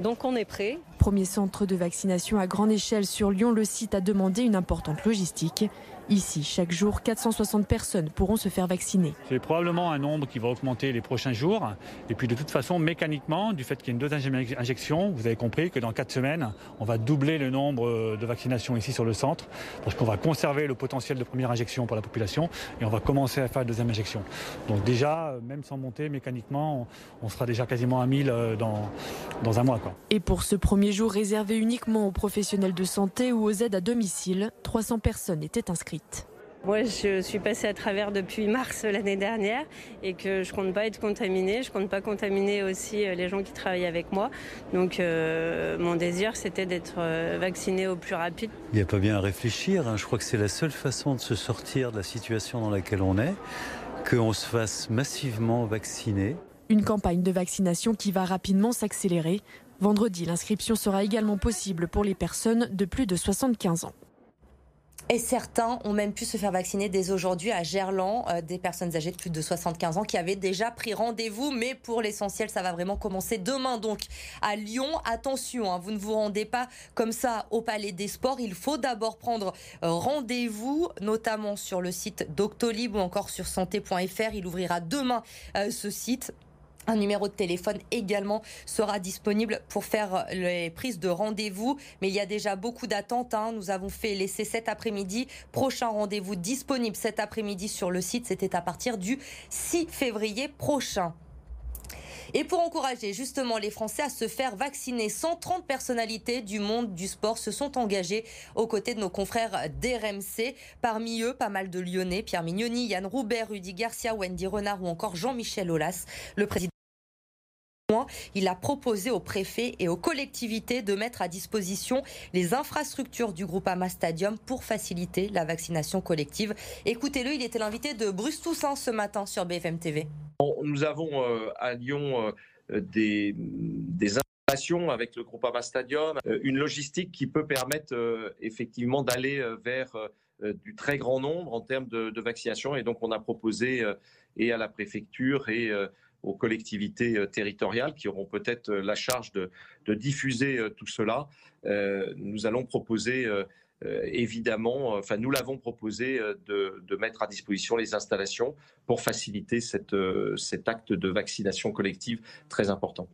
Donc on est prêt. Premier centre de vaccination à grande échelle sur Lyon, le site a demandé une importante logistique. Ici, chaque jour, 460 personnes pourront se faire vacciner. C'est probablement un nombre qui va augmenter les prochains jours. Et puis de toute façon, mécaniquement, du fait qu'il y a une deuxième injection, vous avez compris que dans quatre semaines, on va doubler le nombre de vaccinations ici sur le centre, parce qu'on va conserver le potentiel de première injection pour la population et on va commencer à faire la deuxième injection. Donc déjà, même sans monter mécaniquement, on sera déjà quasiment à 1000 euh, dans, dans un mois. Quoi. Et pour ce premier jour réservé uniquement aux professionnels de santé ou aux aides à domicile, 300 personnes étaient inscrites. Moi, je suis passée à travers depuis mars l'année dernière et que je compte pas être contaminée. Je compte pas contaminer aussi euh, les gens qui travaillent avec moi. Donc, euh, mon désir, c'était d'être euh, vaccinée au plus rapide. Il n'y a pas bien à réfléchir. Hein. Je crois que c'est la seule façon de se sortir de la situation dans laquelle on est, qu'on se fasse massivement vacciner. Une campagne de vaccination qui va rapidement s'accélérer. Vendredi, l'inscription sera également possible pour les personnes de plus de 75 ans. Et certains ont même pu se faire vacciner dès aujourd'hui à Gerland, euh, des personnes âgées de plus de 75 ans qui avaient déjà pris rendez-vous. Mais pour l'essentiel, ça va vraiment commencer demain. Donc à Lyon, attention, hein, vous ne vous rendez pas comme ça au Palais des Sports. Il faut d'abord prendre euh, rendez-vous, notamment sur le site Doctolib ou encore sur santé.fr. Il ouvrira demain euh, ce site. Un numéro de téléphone également sera disponible pour faire les prises de rendez-vous. Mais il y a déjà beaucoup d'attentes. Hein. Nous avons fait l'essai cet après-midi. Prochain rendez-vous disponible cet après-midi sur le site. C'était à partir du 6 février prochain. Et pour encourager justement les Français à se faire vacciner, 130 personnalités du monde du sport se sont engagées aux côtés de nos confrères d'RMC. Parmi eux, pas mal de Lyonnais, Pierre Mignoni, Yann Roubert, Rudy Garcia, Wendy Renard ou encore Jean-Michel Aulas. Le président il a proposé aux préfets et aux collectivités de mettre à disposition les infrastructures du groupe Ama Stadium pour faciliter la vaccination collective. Écoutez-le, il était l'invité de Bruce Toussaint ce matin sur BFM TV. Nous avons euh, à Lyon euh, des, des avec le groupe Ama Stadium, euh, une logistique qui peut permettre effectivement d'aller vers du très grand nombre en termes de, vaccination. Et donc, on a proposé et à la préfecture et aux collectivités euh, territoriales qui auront peut-être euh, la charge de, diffuser euh, tout cela. nous allons proposer évidemment, enfin nous l'avons proposé de, mettre à disposition les installations pour faciliter cet acte de vaccination collective très important.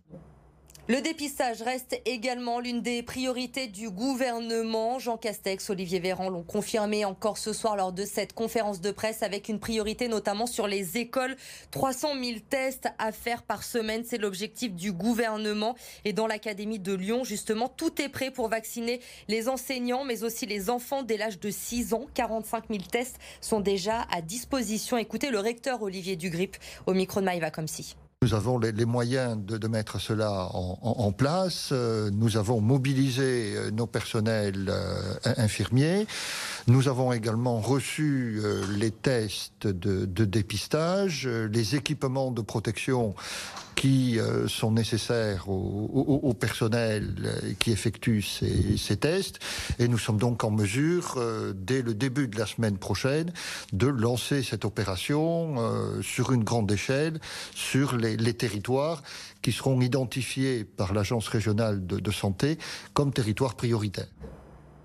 Le dépistage reste également l'une des priorités du gouvernement. Jean Castex, Olivier Véran l'ont confirmé encore ce soir lors de cette conférence de presse avec une priorité notamment sur les écoles. 300 000 tests à faire par semaine, c'est l'objectif du gouvernement. Et dans l'Académie de Lyon, justement, tout est prêt pour vacciner les enseignants, mais aussi les enfants dès l'âge de 6 ans. 45 000 tests sont déjà à disposition. Écoutez le recteur Olivier Dugrip au micro de Maïva comme si. Nous avons les, moyens de, mettre cela en, place. Euh, nous avons mobilisé euh, nos personnels euh, infirmiers. Nous avons également reçu les tests de, de dépistage, les équipements de protection qui euh, sont nécessaires au, personnel euh, qui effectue ces, tests. Et nous sommes donc en mesure, euh, dès le début de la semaine prochaine, de lancer cette opération sur une grande échelle, sur les, territoires qui seront identifiés par l'Agence régionale de, de santé comme territoires prioritaires.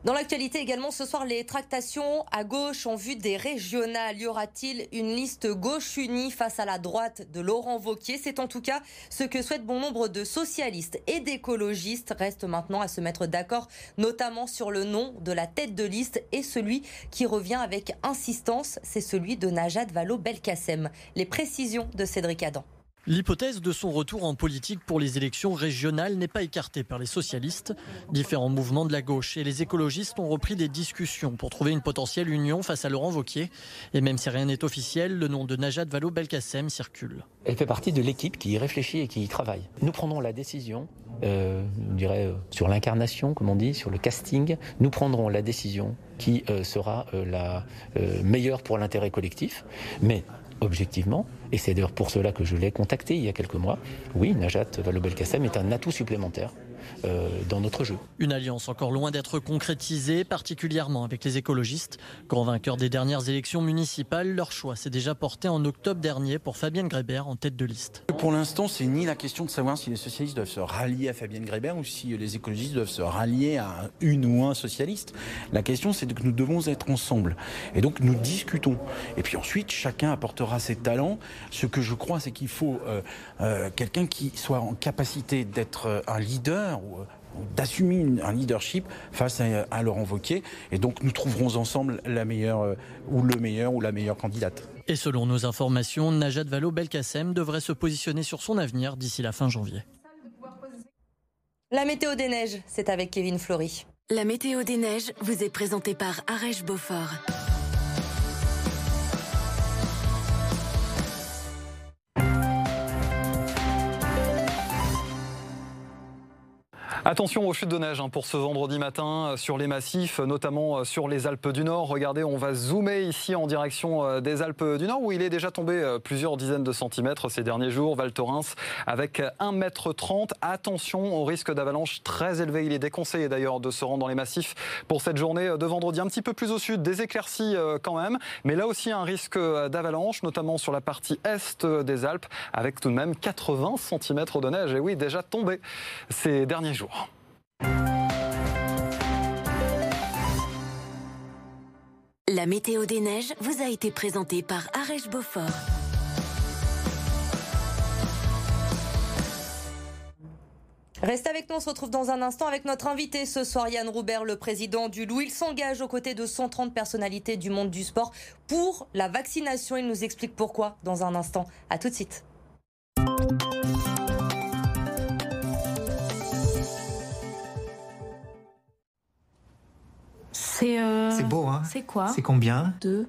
Dans l'actualité également, ce soir, les tractations à gauche en vue des régionales. Y aura-t-il une liste gauche unie face à la droite de Laurent Vauquier? C'est en tout cas ce que souhaitent bon nombre de socialistes et d'écologistes. Reste maintenant à se mettre d'accord, notamment sur le nom de la tête de liste et celui qui revient avec insistance, c'est celui de Najat Vallaud-Belkacem. Les précisions de Cédric Adam. L'hypothèse de son retour en politique pour les élections régionales n'est pas écartée par les socialistes. Différents mouvements de la gauche et les écologistes ont repris des discussions pour trouver une potentielle union face à Laurent Vauquier. Et même si rien n'est officiel, le nom de Najat Vallaud-Belkacem circule. Elle fait partie de l'équipe qui y réfléchit et qui y travaille. Nous prenons la décision, euh, je euh, sur l'incarnation, comme on dit, sur le casting. Nous prendrons la décision qui euh, sera euh, la meilleure pour l'intérêt collectif. Mais objectivement, et c'est d'ailleurs pour cela que je l'ai contacté il y a quelques mois, oui, Najat Vallaud-Belkacem est un atout supplémentaire dans notre jeu. Une alliance encore loin d'être concrétisée, particulièrement avec les écologistes. Grand vainqueur des dernières élections municipales, leur choix s'est déjà porté en octobre dernier pour Fabienne Grébert en tête de liste. Pour l'instant, c'est ni la question de savoir si les socialistes doivent se rallier à Fabienne Grébert ou si les écologistes doivent se rallier à une ou un socialiste. La question, c'est que nous devons être ensemble. Et donc, nous discutons. Et puis ensuite, chacun apportera ses talents. Ce que je crois, c'est qu'il faut euh, euh, quelqu'un qui soit en capacité d'être euh, un leader ou d'assumer un leadership face à, à Laurent Wauquiez. Et donc, nous trouverons ensemble la meilleure, euh, ou le meilleur, ou la meilleure candidate. Et selon nos informations, Najat Vallaud-Belkacem devrait se positionner sur son avenir d'ici la fin janvier. La météo des neiges, c'est avec Kevin Flory. La météo des neiges vous est présentée par Arèche Beaufort. Attention aux chutes de neige hein, pour ce vendredi matin euh, sur les massifs, euh, notamment euh, sur les Alpes du Nord. Regardez, on va zoomer ici en direction des Alpes du Nord où il est déjà tombé plusieurs dizaines de centimètres ces derniers jours. Val Thorens avec 1,30 m. Attention au risque d'avalanche très élevé. Il est déconseillé d'ailleurs de se rendre dans les massifs pour cette journée de vendredi. Un petit peu plus au sud, des éclaircies quand même, mais là aussi un risque d'avalanche, notamment sur la partie est des Alpes avec tout de même 80 cm de neige. Et oui, déjà tombé ces derniers jours. La météo des neiges vous a été présentée par Arèche Beaufort. Restez avec nous, on se retrouve dans un instant avec notre invité ce soir, Yann Roubert, le président du Loup. Il s'engage aux côtés de 130 personnalités du monde du sport pour la vaccination. Il nous explique pourquoi dans un instant. À tout de suite. C'est. euh, C'est beau, hein C'est quoi C'est combien Deux.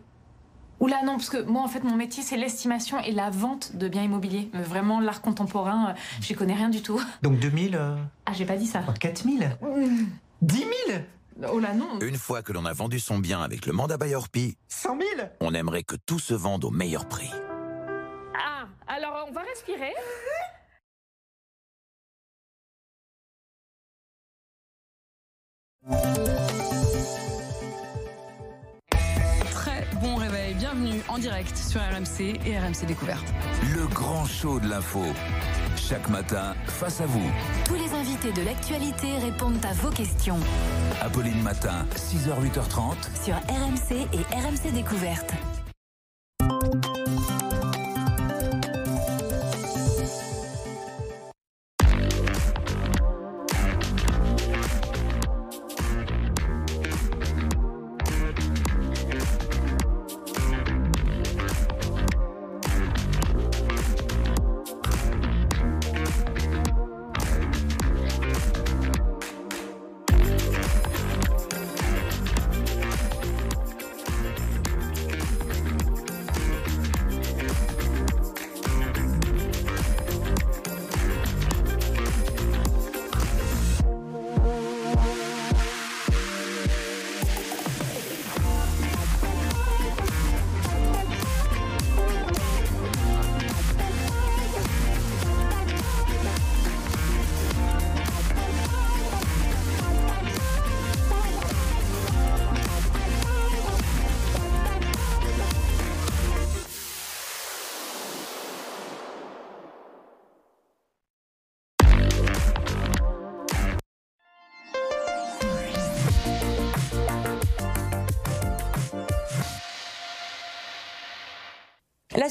Oula, non, parce que moi, en fait, mon métier, c'est l'estimation et la vente de biens immobiliers. Mais vraiment, l'art contemporain, euh, j'y connais rien du tout. Donc 2000 euh, Ah, j'ai pas dit ça. 4000 Mmh. 10 000 Oh là, non. Une fois que l'on a vendu son bien avec le mandat Bayer Pi, 100 000 on aimerait que tout se vende au meilleur prix. Ah, alors on va respirer. Bienvenue en direct sur RMC et RMC Découverte. Le grand show de l'info. Chaque matin, face à vous. Tous les invités de l'actualité répondent à vos questions Apolline Matin, 6h, 8h30. sur RMC et RMC Découverte.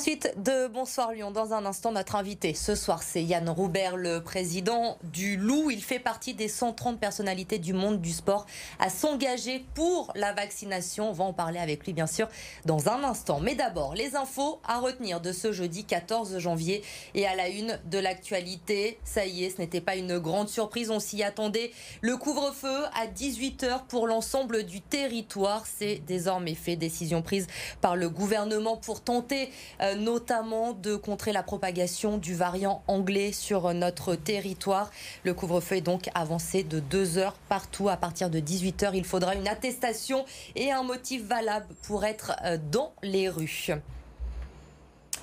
Suite de Bonsoir Lyon. Dans un instant, notre invité ce soir, c'est Yann Roubert, le président du Loup. Il fait partie des 130 personnalités du monde du sport à s'engager pour la vaccination. On va en parler avec lui, bien sûr, dans un instant. Mais d'abord, les infos à retenir de ce jeudi 14 janvier et à la une de l'actualité. Ça y est, ce n'était pas une grande surprise. On s'y attendait. Le couvre-feu à 18h pour l'ensemble du territoire. C'est désormais fait. Décision prise par le gouvernement pour tenter euh, notamment de contrer la propagation du variant anglais sur notre territoire. Le couvre-feu est donc avancé de deux heures partout. À partir de 18 heures, il faudra une attestation et un motif valable pour être euh, dans les rues.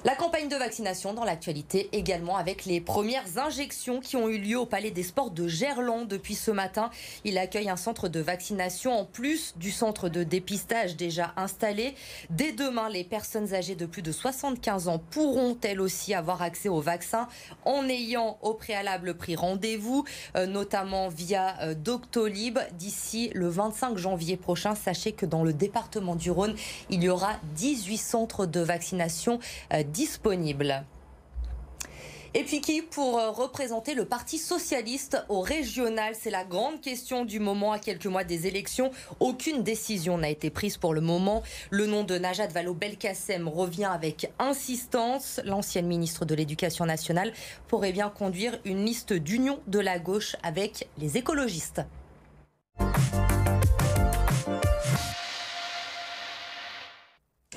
La campagne de vaccination dans l'actualité également avec les premières injections qui ont eu lieu au Palais des Sports de Gerland depuis ce matin. Il accueille un centre de vaccination en plus du centre de dépistage déjà installé. Dès demain, les personnes âgées de plus de 75 ans pourront elles aussi avoir accès au vaccin en ayant au préalable pris rendez-vous, euh, notamment via euh, Doctolib d'ici le 25 janvier prochain. Sachez que dans le département du Rhône, il y aura 18 centres de vaccination euh, disponible. Et puis qui pour euh, représenter le Parti socialiste au régional C'est la grande question du moment à quelques mois des élections. Aucune décision n'a été prise pour le moment. Le nom de Najat Vallaud-Belkacem revient avec insistance. L'ancienne ministre de l'Éducation nationale pourrait bien conduire une liste d'union de la gauche avec les écologistes.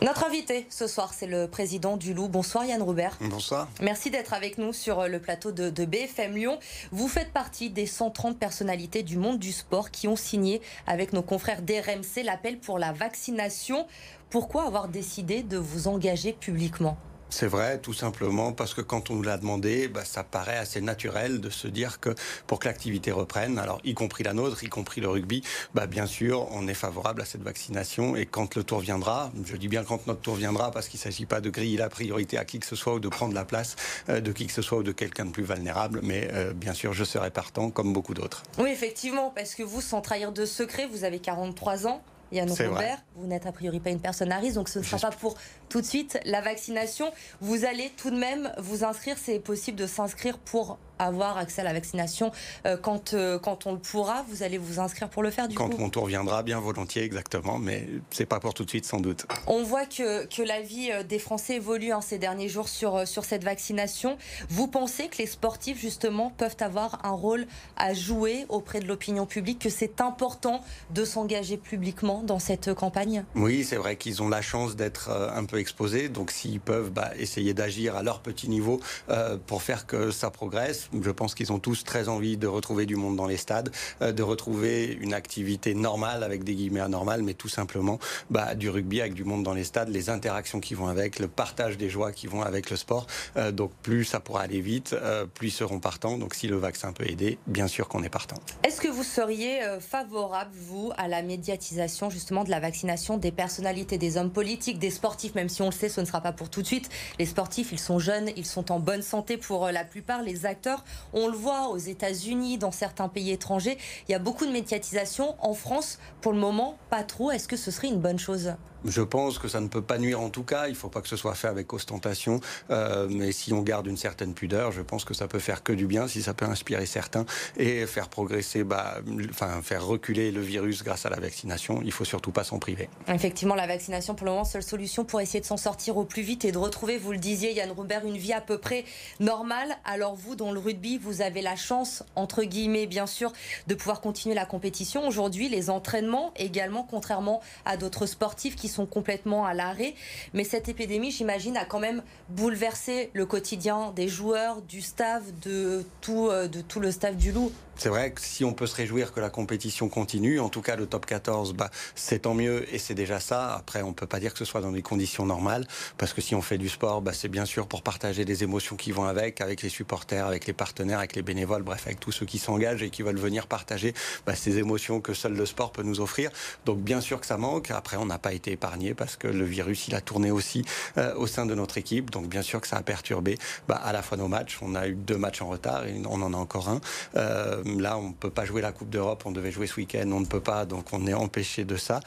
Notre invité ce soir, c'est le président du Loup. Bonsoir Yann Robert. Bonsoir. Merci d'être avec nous sur euh, le plateau de, de, BFM Lyon. Vous faites partie des 130 personnalités du monde du sport qui ont signé avec nos confrères d'RMC l'appel pour la vaccination. Pourquoi avoir décidé de vous engager publiquement? C'est vrai, tout simplement parce que quand on nous l'a demandé, bah, ça paraît assez naturel de se dire que pour que l'activité reprenne, alors y compris la nôtre, y compris le rugby, bah, bien sûr, on est favorable à cette vaccination. Et quand le tour viendra, je dis bien quand notre tour viendra, parce qu'il ne s'agit pas de griller la priorité à qui que ce soit ou de prendre la place euh, de qui que ce soit ou de quelqu'un de plus vulnérable, mais euh, bien sûr, je serai partant comme beaucoup d'autres. Oui, effectivement, parce que vous, sans trahir de secret, vous avez 43 ans. Yann Robert, vous n'êtes a priori pas une personne à risque, donc ce ne sera pas pour tout de suite la vaccination. Vous allez tout de même vous inscrire, c'est possible de s'inscrire pour avoir accès à la vaccination euh, quand, euh, quand on le pourra. Vous allez vous inscrire pour le faire du quand coup Quand mon tour viendra, bien volontiers, exactement, mais c'est pas pour tout de suite sans doute. On voit que, que la vie euh, des Français évolue hein, ces derniers jours sur, sur cette vaccination. Vous pensez que les sportifs, justement, peuvent avoir un rôle à jouer auprès de l'opinion publique, que c'est important de s'engager publiquement dans cette campagne? Oui, c'est vrai qu'ils ont la chance d'être un peu exposés, donc s'ils peuvent bah, essayer d'agir à leur petit niveau euh, pour faire que ça progresse, je pense qu'ils ont tous très envie de retrouver du monde dans les stades, euh, de retrouver une activité normale avec des guillemets anormales, mais tout simplement bah, du rugby avec du monde dans les stades, les interactions qui vont avec, le partage des joies qui vont avec le sport. Euh, donc plus ça pourra aller vite, euh, plus ils seront partants. Donc si le vaccin peut aider, bien sûr qu'on est partant. Est-ce que vous seriez favorable, vous, à la médiatisation justement de la vaccination des personnalités, des hommes politiques, des sportifs, même si on le sait, ce ne sera pas pour tout de suite. Les sportifs, ils sont jeunes, ils sont en bonne santé pour la plupart. Les acteurs, on le voit aux États-Unis, dans certains pays étrangers, il y a beaucoup de médiatisation. En France, pour le moment, pas trop. Est-ce que ce serait une bonne chose? Je pense que ça ne peut pas nuire en tout cas. Il ne faut pas que ce soit fait avec ostentation. Euh, mais si on garde une certaine pudeur, je pense que ça peut faire que du bien si ça peut inspirer certains et faire progresser, bah, enfin faire reculer le virus grâce à la vaccination. Il faut surtout pas s'en priver. Effectivement, la vaccination pour le moment, seule solution pour essayer de s'en sortir au plus vite et de retrouver, vous le disiez, Yann Robert, une vie à peu près normale. Alors vous, dans le rugby, vous avez la chance, entre guillemets, bien sûr, de pouvoir continuer la compétition. Aujourd'hui, les entraînements également, contrairement à d'autres sportifs qui sont complètement à l'arrêt. Mais cette épidémie, j'imagine, a quand même bouleversé le quotidien des joueurs, du staff, de tout, euh, de tout le staff du Loup. C'est vrai que si on peut se réjouir que la compétition continue, en tout cas le top 14, bah, c'est tant mieux et c'est déjà ça. Après, on peut pas dire que ce soit dans des conditions normales, parce que si on fait du sport, bah, c'est bien sûr pour partager des émotions qui vont avec, avec les supporters, avec les partenaires, avec les bénévoles, bref, avec tous ceux qui s'engagent et qui veulent venir partager bah, ces émotions que seul le sport peut nous offrir. Donc bien sûr que ça manque. Après, on n'a pas été épargné parce que le virus, il a tourné aussi euh, au sein de notre équipe. Donc bien sûr que ça a perturbé bah, à la fois nos matchs. On a eu deux matchs en retard et on en a encore un. Euh, là, on ne peut pas jouer la Coupe d'Europe, on devait jouer ce week-end, on ne peut pas, donc on est empêché de ça.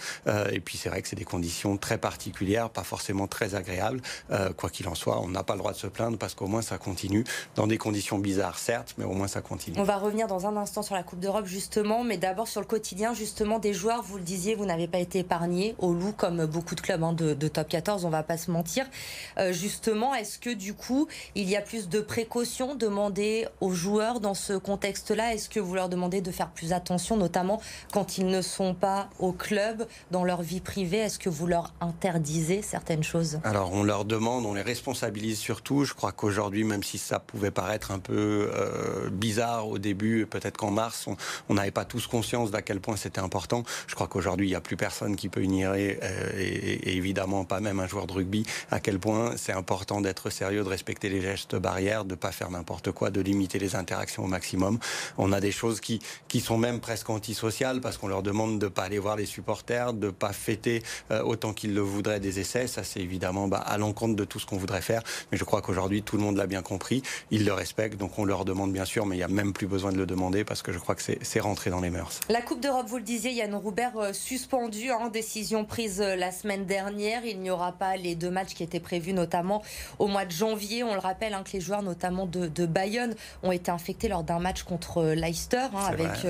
et puis c'est vrai que c'est des conditions très particulières, pas forcément très agréables. quoi qu'il en soit, on n'a pas le droit de se plaindre parce qu'au moins ça continue dans des conditions bizarres, certes, mais au moins ça continue. On va revenir dans un instant sur la Coupe d'Europe justement, mais d'abord sur le quotidien justement des joueurs. Vous le disiez, vous n'avez pas été épargné au loup comme beaucoup de clubs hein, de, top 14, on va pas se mentir. Euh, justement, est-ce que du coup, il y a plus de précautions demandées aux joueurs dans ce contexte-là? Que vous leur demandez de faire plus attention, notamment quand ils ne sont pas au club, dans leur vie privée Est-ce que vous leur interdisez certaines choses? Alors, on leur demande, on les responsabilise surtout. Je crois qu'aujourd'hui, même si ça pouvait paraître un peu euh, bizarre au début, peut-être qu'en mars, on n'avait pas tous conscience d'à quel point c'était important. Je crois qu'aujourd'hui, il n'y a plus personne qui peut ignorer, euh, et, évidemment pas même un joueur de rugby, à quel point c'est important d'être sérieux, de respecter les gestes barrières, de ne pas faire n'importe quoi, de limiter les interactions au maximum. Des choses qui, qui sont même presque antisociales parce qu'on leur demande de ne pas aller voir les supporters, de ne pas fêter euh, autant qu'ils le voudraient des essais. Ça, c'est évidemment bah, à l'encontre de tout ce qu'on voudrait faire. Mais je crois qu'aujourd'hui, tout le monde l'a bien compris. Ils le respectent, donc on leur demande bien sûr, mais il n'y a même plus besoin de le demander parce que je crois que c'est rentré dans les mœurs. La Coupe d'Europe, vous le disiez, Yann Roubert euh, suspendu, en décision prise euh, la semaine dernière. Il n'y aura pas les deux matchs qui étaient prévus, notamment au mois de janvier. On le rappelle hein, que les joueurs, notamment de, Bayonne, ont été infectés lors d'un match contre euh, Leicester, hein, avec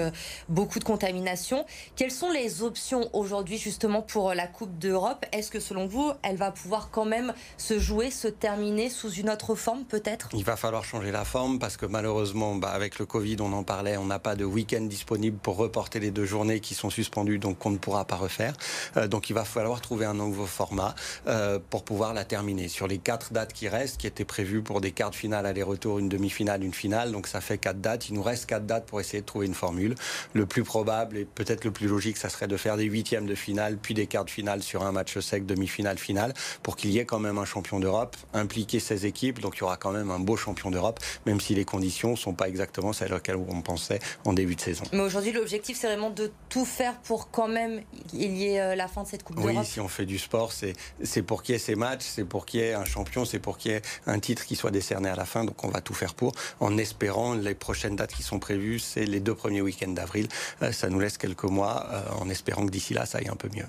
beaucoup de contamination. Quelles sont les options aujourd'hui, justement, pour la Coupe d'Europe? Est-ce que, selon vous, elle va pouvoir quand même se jouer, se terminer sous une autre forme, peut-être? Il va falloir changer la forme parce que malheureusement, bah, avec le Covid, on en parlait, on n'a pas de week-end disponible pour reporter les deux journées qui sont suspendues, donc on ne pourra pas refaire. Euh, donc il va falloir trouver un nouveau format euh, pour pouvoir la terminer. Sur les quatre dates qui restent, qui étaient prévues pour des quarts de finale aller-retour, une demi-finale, une finale, donc ça fait quatre dates. Il nous reste quatre dates pour essayer de trouver une formule. Le plus probable et peut-être le plus logique, ça serait de faire des huitièmes de finale, puis des quarts de finale sur un match sec, demi-finale, finale, pour qu'il y ait quand même un champion d'Europe, impliquer ces équipes. Donc il y aura quand même un beau champion d'Europe, même si les conditions sont pas exactement celles auxquelles on pensait en début de saison. Mais aujourd'hui, l'objectif, c'est vraiment de tout faire pour quand même qu'il y ait euh, la fin de cette Coupe d'Europe. Oui, si on fait du sport, c'est pour qu'il y ait ces matchs, c'est pour qu'il y ait un champion, c'est pour qu'il y ait un titre qui soit décerné à la fin. Donc on va tout faire pour, en espérant les prochaines dates qui sont prévues, c'est les deux premiers week-ends d'avril. Euh, ça nous laisse quelques mois, euh, en espérant que d'ici là, ça aille un peu mieux.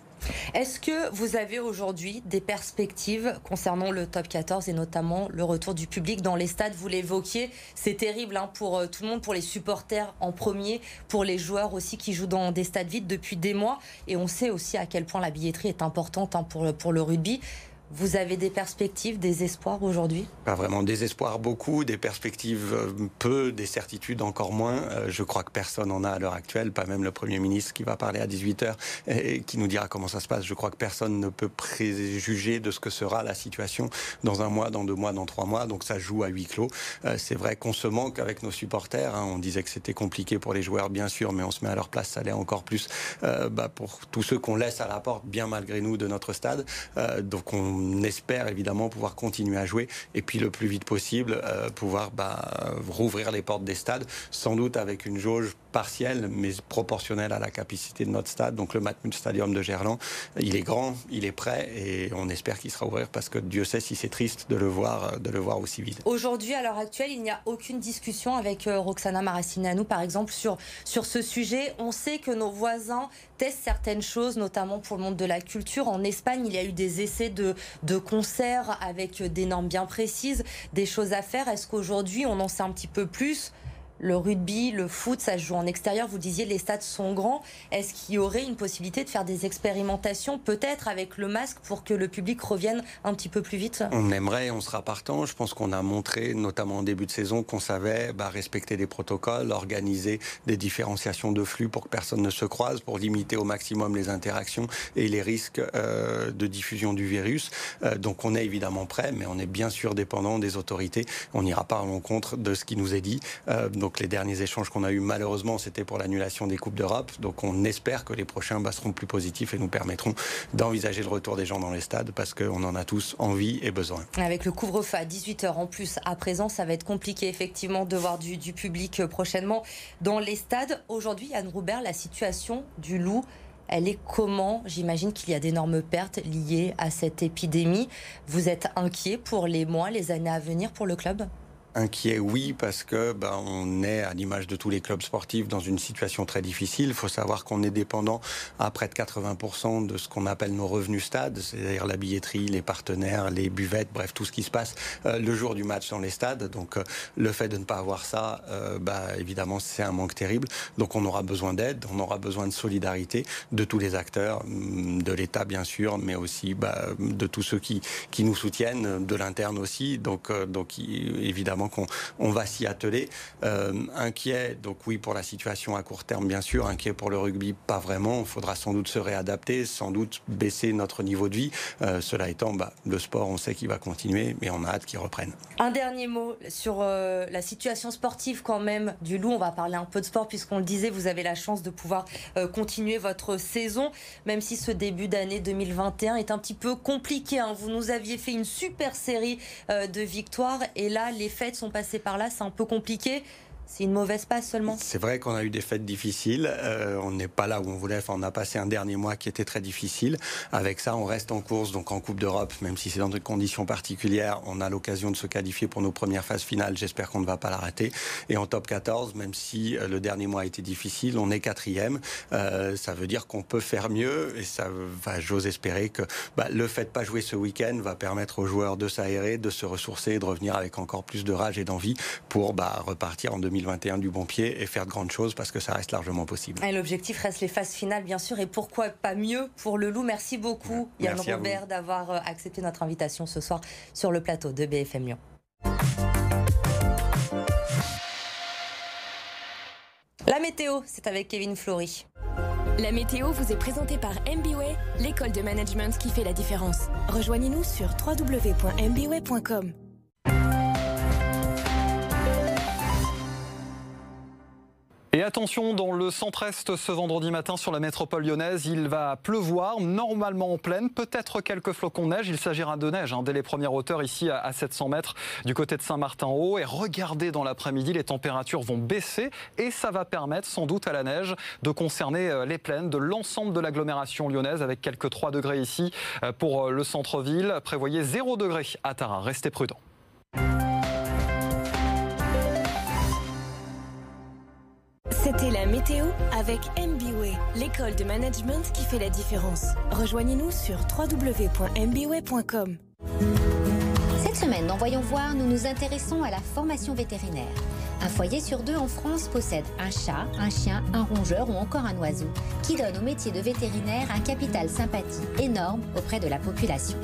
Est-ce que vous avez aujourd'hui des perspectives concernant le top 14 et notamment le retour du public dans les stades? Vous l'évoquiez, c'est terrible hein, pour tout le monde, pour les supporters en premier, pour les joueurs aussi qui jouent dans des stades vides depuis des mois. Et on sait aussi à quel point la billetterie est importante hein, pour le rugby. Vous avez des perspectives, des espoirs aujourd'hui? Pas vraiment des espoirs beaucoup, des perspectives euh, peu, des certitudes encore moins. Euh, je crois que personne en a à l'heure actuelle, pas même le Premier ministre qui va parler à 18h et qui nous dira comment ça se passe. Je crois que personne ne peut préjuger de ce que sera la situation dans un mois, dans deux mois, dans trois mois. Donc ça joue à huis clos. Euh, c'est vrai qu'on se manque avec nos supporters. Hein. On disait que c'était compliqué pour les joueurs, bien sûr, mais on se met à leur place, ça l'est encore plus bah, pour tous ceux qu'on laisse à la porte, bien malgré nous, de notre stade. donc on on espère évidemment pouvoir continuer à jouer et puis le plus vite possible euh, pouvoir bah, rouvrir les portes des stades, sans doute avec une jauge partielle mais proportionnelle à la capacité de notre stade. Donc le Matmut Stadium de Gerland, il est grand, il est prêt et on espère qu'il sera ouvert parce que Dieu sait si c'est triste de le voir, de le voir aussi vide. Aujourd'hui, à l'heure actuelle, il n'y a aucune discussion avec euh, Roxana Maracineanu, par exemple, sur, sur ce sujet. On sait que nos voisins testent certaines choses, notamment pour le monde de la culture. En Espagne, il y a eu des essais de, de concerts avec des normes bien précises, des choses à faire. Est-ce qu'aujourd'hui, on en sait un petit peu plus? Le rugby, le foot, ça se joue en extérieur. Vous disiez les stades sont grands. Est-ce qu'il y aurait une possibilité de faire des expérimentations, peut-être avec le masque, pour que le public revienne un petit peu plus vite? On aimerait, on sera partant. Je pense qu'on a montré, notamment en début de saison, qu'on savait bah, respecter des protocoles, organiser des différenciations de flux pour que personne ne se croise, pour limiter au maximum les interactions et les risques euh, de diffusion du virus. Euh, donc on est évidemment prêt, mais on est bien sûr dépendant des autorités. On n'ira pas à l'encontre de ce qui nous est dit. Euh, les derniers échanges qu'on a eus, malheureusement, c'était pour l'annulation des Coupes d'Europe. Donc on espère que les prochains bah, seront plus positifs et nous permettront d'envisager le retour des gens dans les stades parce qu'on en a tous envie et besoin. Avec le couvre-feu à 18h en plus, à présent, ça va être compliqué effectivement de voir du, du public euh, prochainement dans les stades. Aujourd'hui, Yann Roubert, la situation du loup elle est comment? J'imagine qu'il y a d'énormes pertes liées à cette épidémie. Vous êtes inquiet pour les mois, les années à venir pour le club? Inquiet, oui, parce que ben, on est, à l'image de tous les clubs sportifs, dans une situation très difficile. Il faut savoir qu'on est dépendant à près de 80% de ce qu'on appelle nos revenus stades, c'est-à-dire la billetterie, les partenaires, les buvettes, bref, tout ce qui se passe euh, le jour du match dans les stades. Donc, euh, le fait de ne pas avoir ça, euh, bah, évidemment, c'est un manque terrible. Donc, on aura besoin d'aide, on aura besoin de solidarité de tous les acteurs, mm, de l'État, bien sûr, mais aussi bah, de tous ceux qui, qui nous soutiennent, de l'interne aussi. Donc, donc évidemment qu'on on va s'y atteler. inquiet, donc oui, pour la situation à court terme, bien sûr. Inquiet pour le rugby, pas vraiment. Il faudra sans doute se réadapter, sans doute baisser notre niveau de vie. cela étant, bah, le sport, on sait qu'il va continuer, mais on a hâte qu'il reprenne. Un dernier mot sur euh, la situation sportive quand même du Loup. On va parler un peu de sport puisqu'on le disait, vous avez la chance de pouvoir euh, continuer votre saison, même si ce début d'année 2021 est un petit peu compliqué. Hein. Vous nous aviez fait une super série euh, de victoires et là, les sont passées par là, c'est un peu compliqué. C'est une mauvaise passe seulement C'est vrai qu'on a eu des fêtes difficiles. Euh, on n'est pas là où on voulait. Enfin, on a passé un dernier mois qui était très difficile. Avec ça, on reste en course, donc en Coupe d'Europe, même si c'est dans des conditions particulières. On a l'occasion de se qualifier pour nos premières phases finales. J'espère qu'on ne va pas la rater. Et en top 14, même si euh, le dernier mois a été difficile, on est quatrième. Euh, ça veut dire qu'on peut faire mieux. Et ça va, j'ose espérer que bah, le fait de pas jouer ce week-end va permettre aux joueurs de s'aérer, de se ressourcer, de revenir avec encore plus de rage et d'envie pour bah, repartir en 2020 2021 du bon pied et faire de grandes choses parce que ça reste largement possible. L'objectif reste les phases finales, bien sûr, et pourquoi pas mieux pour le loup. Merci beaucoup, Yann Robert, d'avoir euh, accepté notre invitation ce soir sur le plateau de BFM Lyon. La météo, c'est avec Kevin Flory. La météo vous est présentée par MBWay, l'école de management qui fait la différence. Rejoignez-nous sur www.mbway.com. Et attention, dans le centre-est ce vendredi matin sur la métropole lyonnaise, il va pleuvoir, normalement en pleine, peut-être quelques flocons de neige. Il s'agira de neige hein, dès les premières hauteurs ici à 700 mètres du côté de Saint-Martin-Haut. Et regardez dans l'après-midi, les températures vont baisser et ça va permettre sans doute à la neige de concerner euh, les plaines de l'ensemble de l'agglomération lyonnaise avec quelques 3 degrés ici euh, pour euh, le centre-ville. Prévoyez 0 degré à Tara. Restez prudents. C'était la météo avec MBWay, l'école de management qui fait la différence. Rejoignez-nous sur www.mbway.com. Cette semaine, dans Voyons voir, nous nous intéressons à la formation vétérinaire. Un foyer sur deux en France possède un chat, un chien, un rongeur ou encore un oiseau, qui donne au métier de vétérinaire un capital sympathie énorme auprès de la population.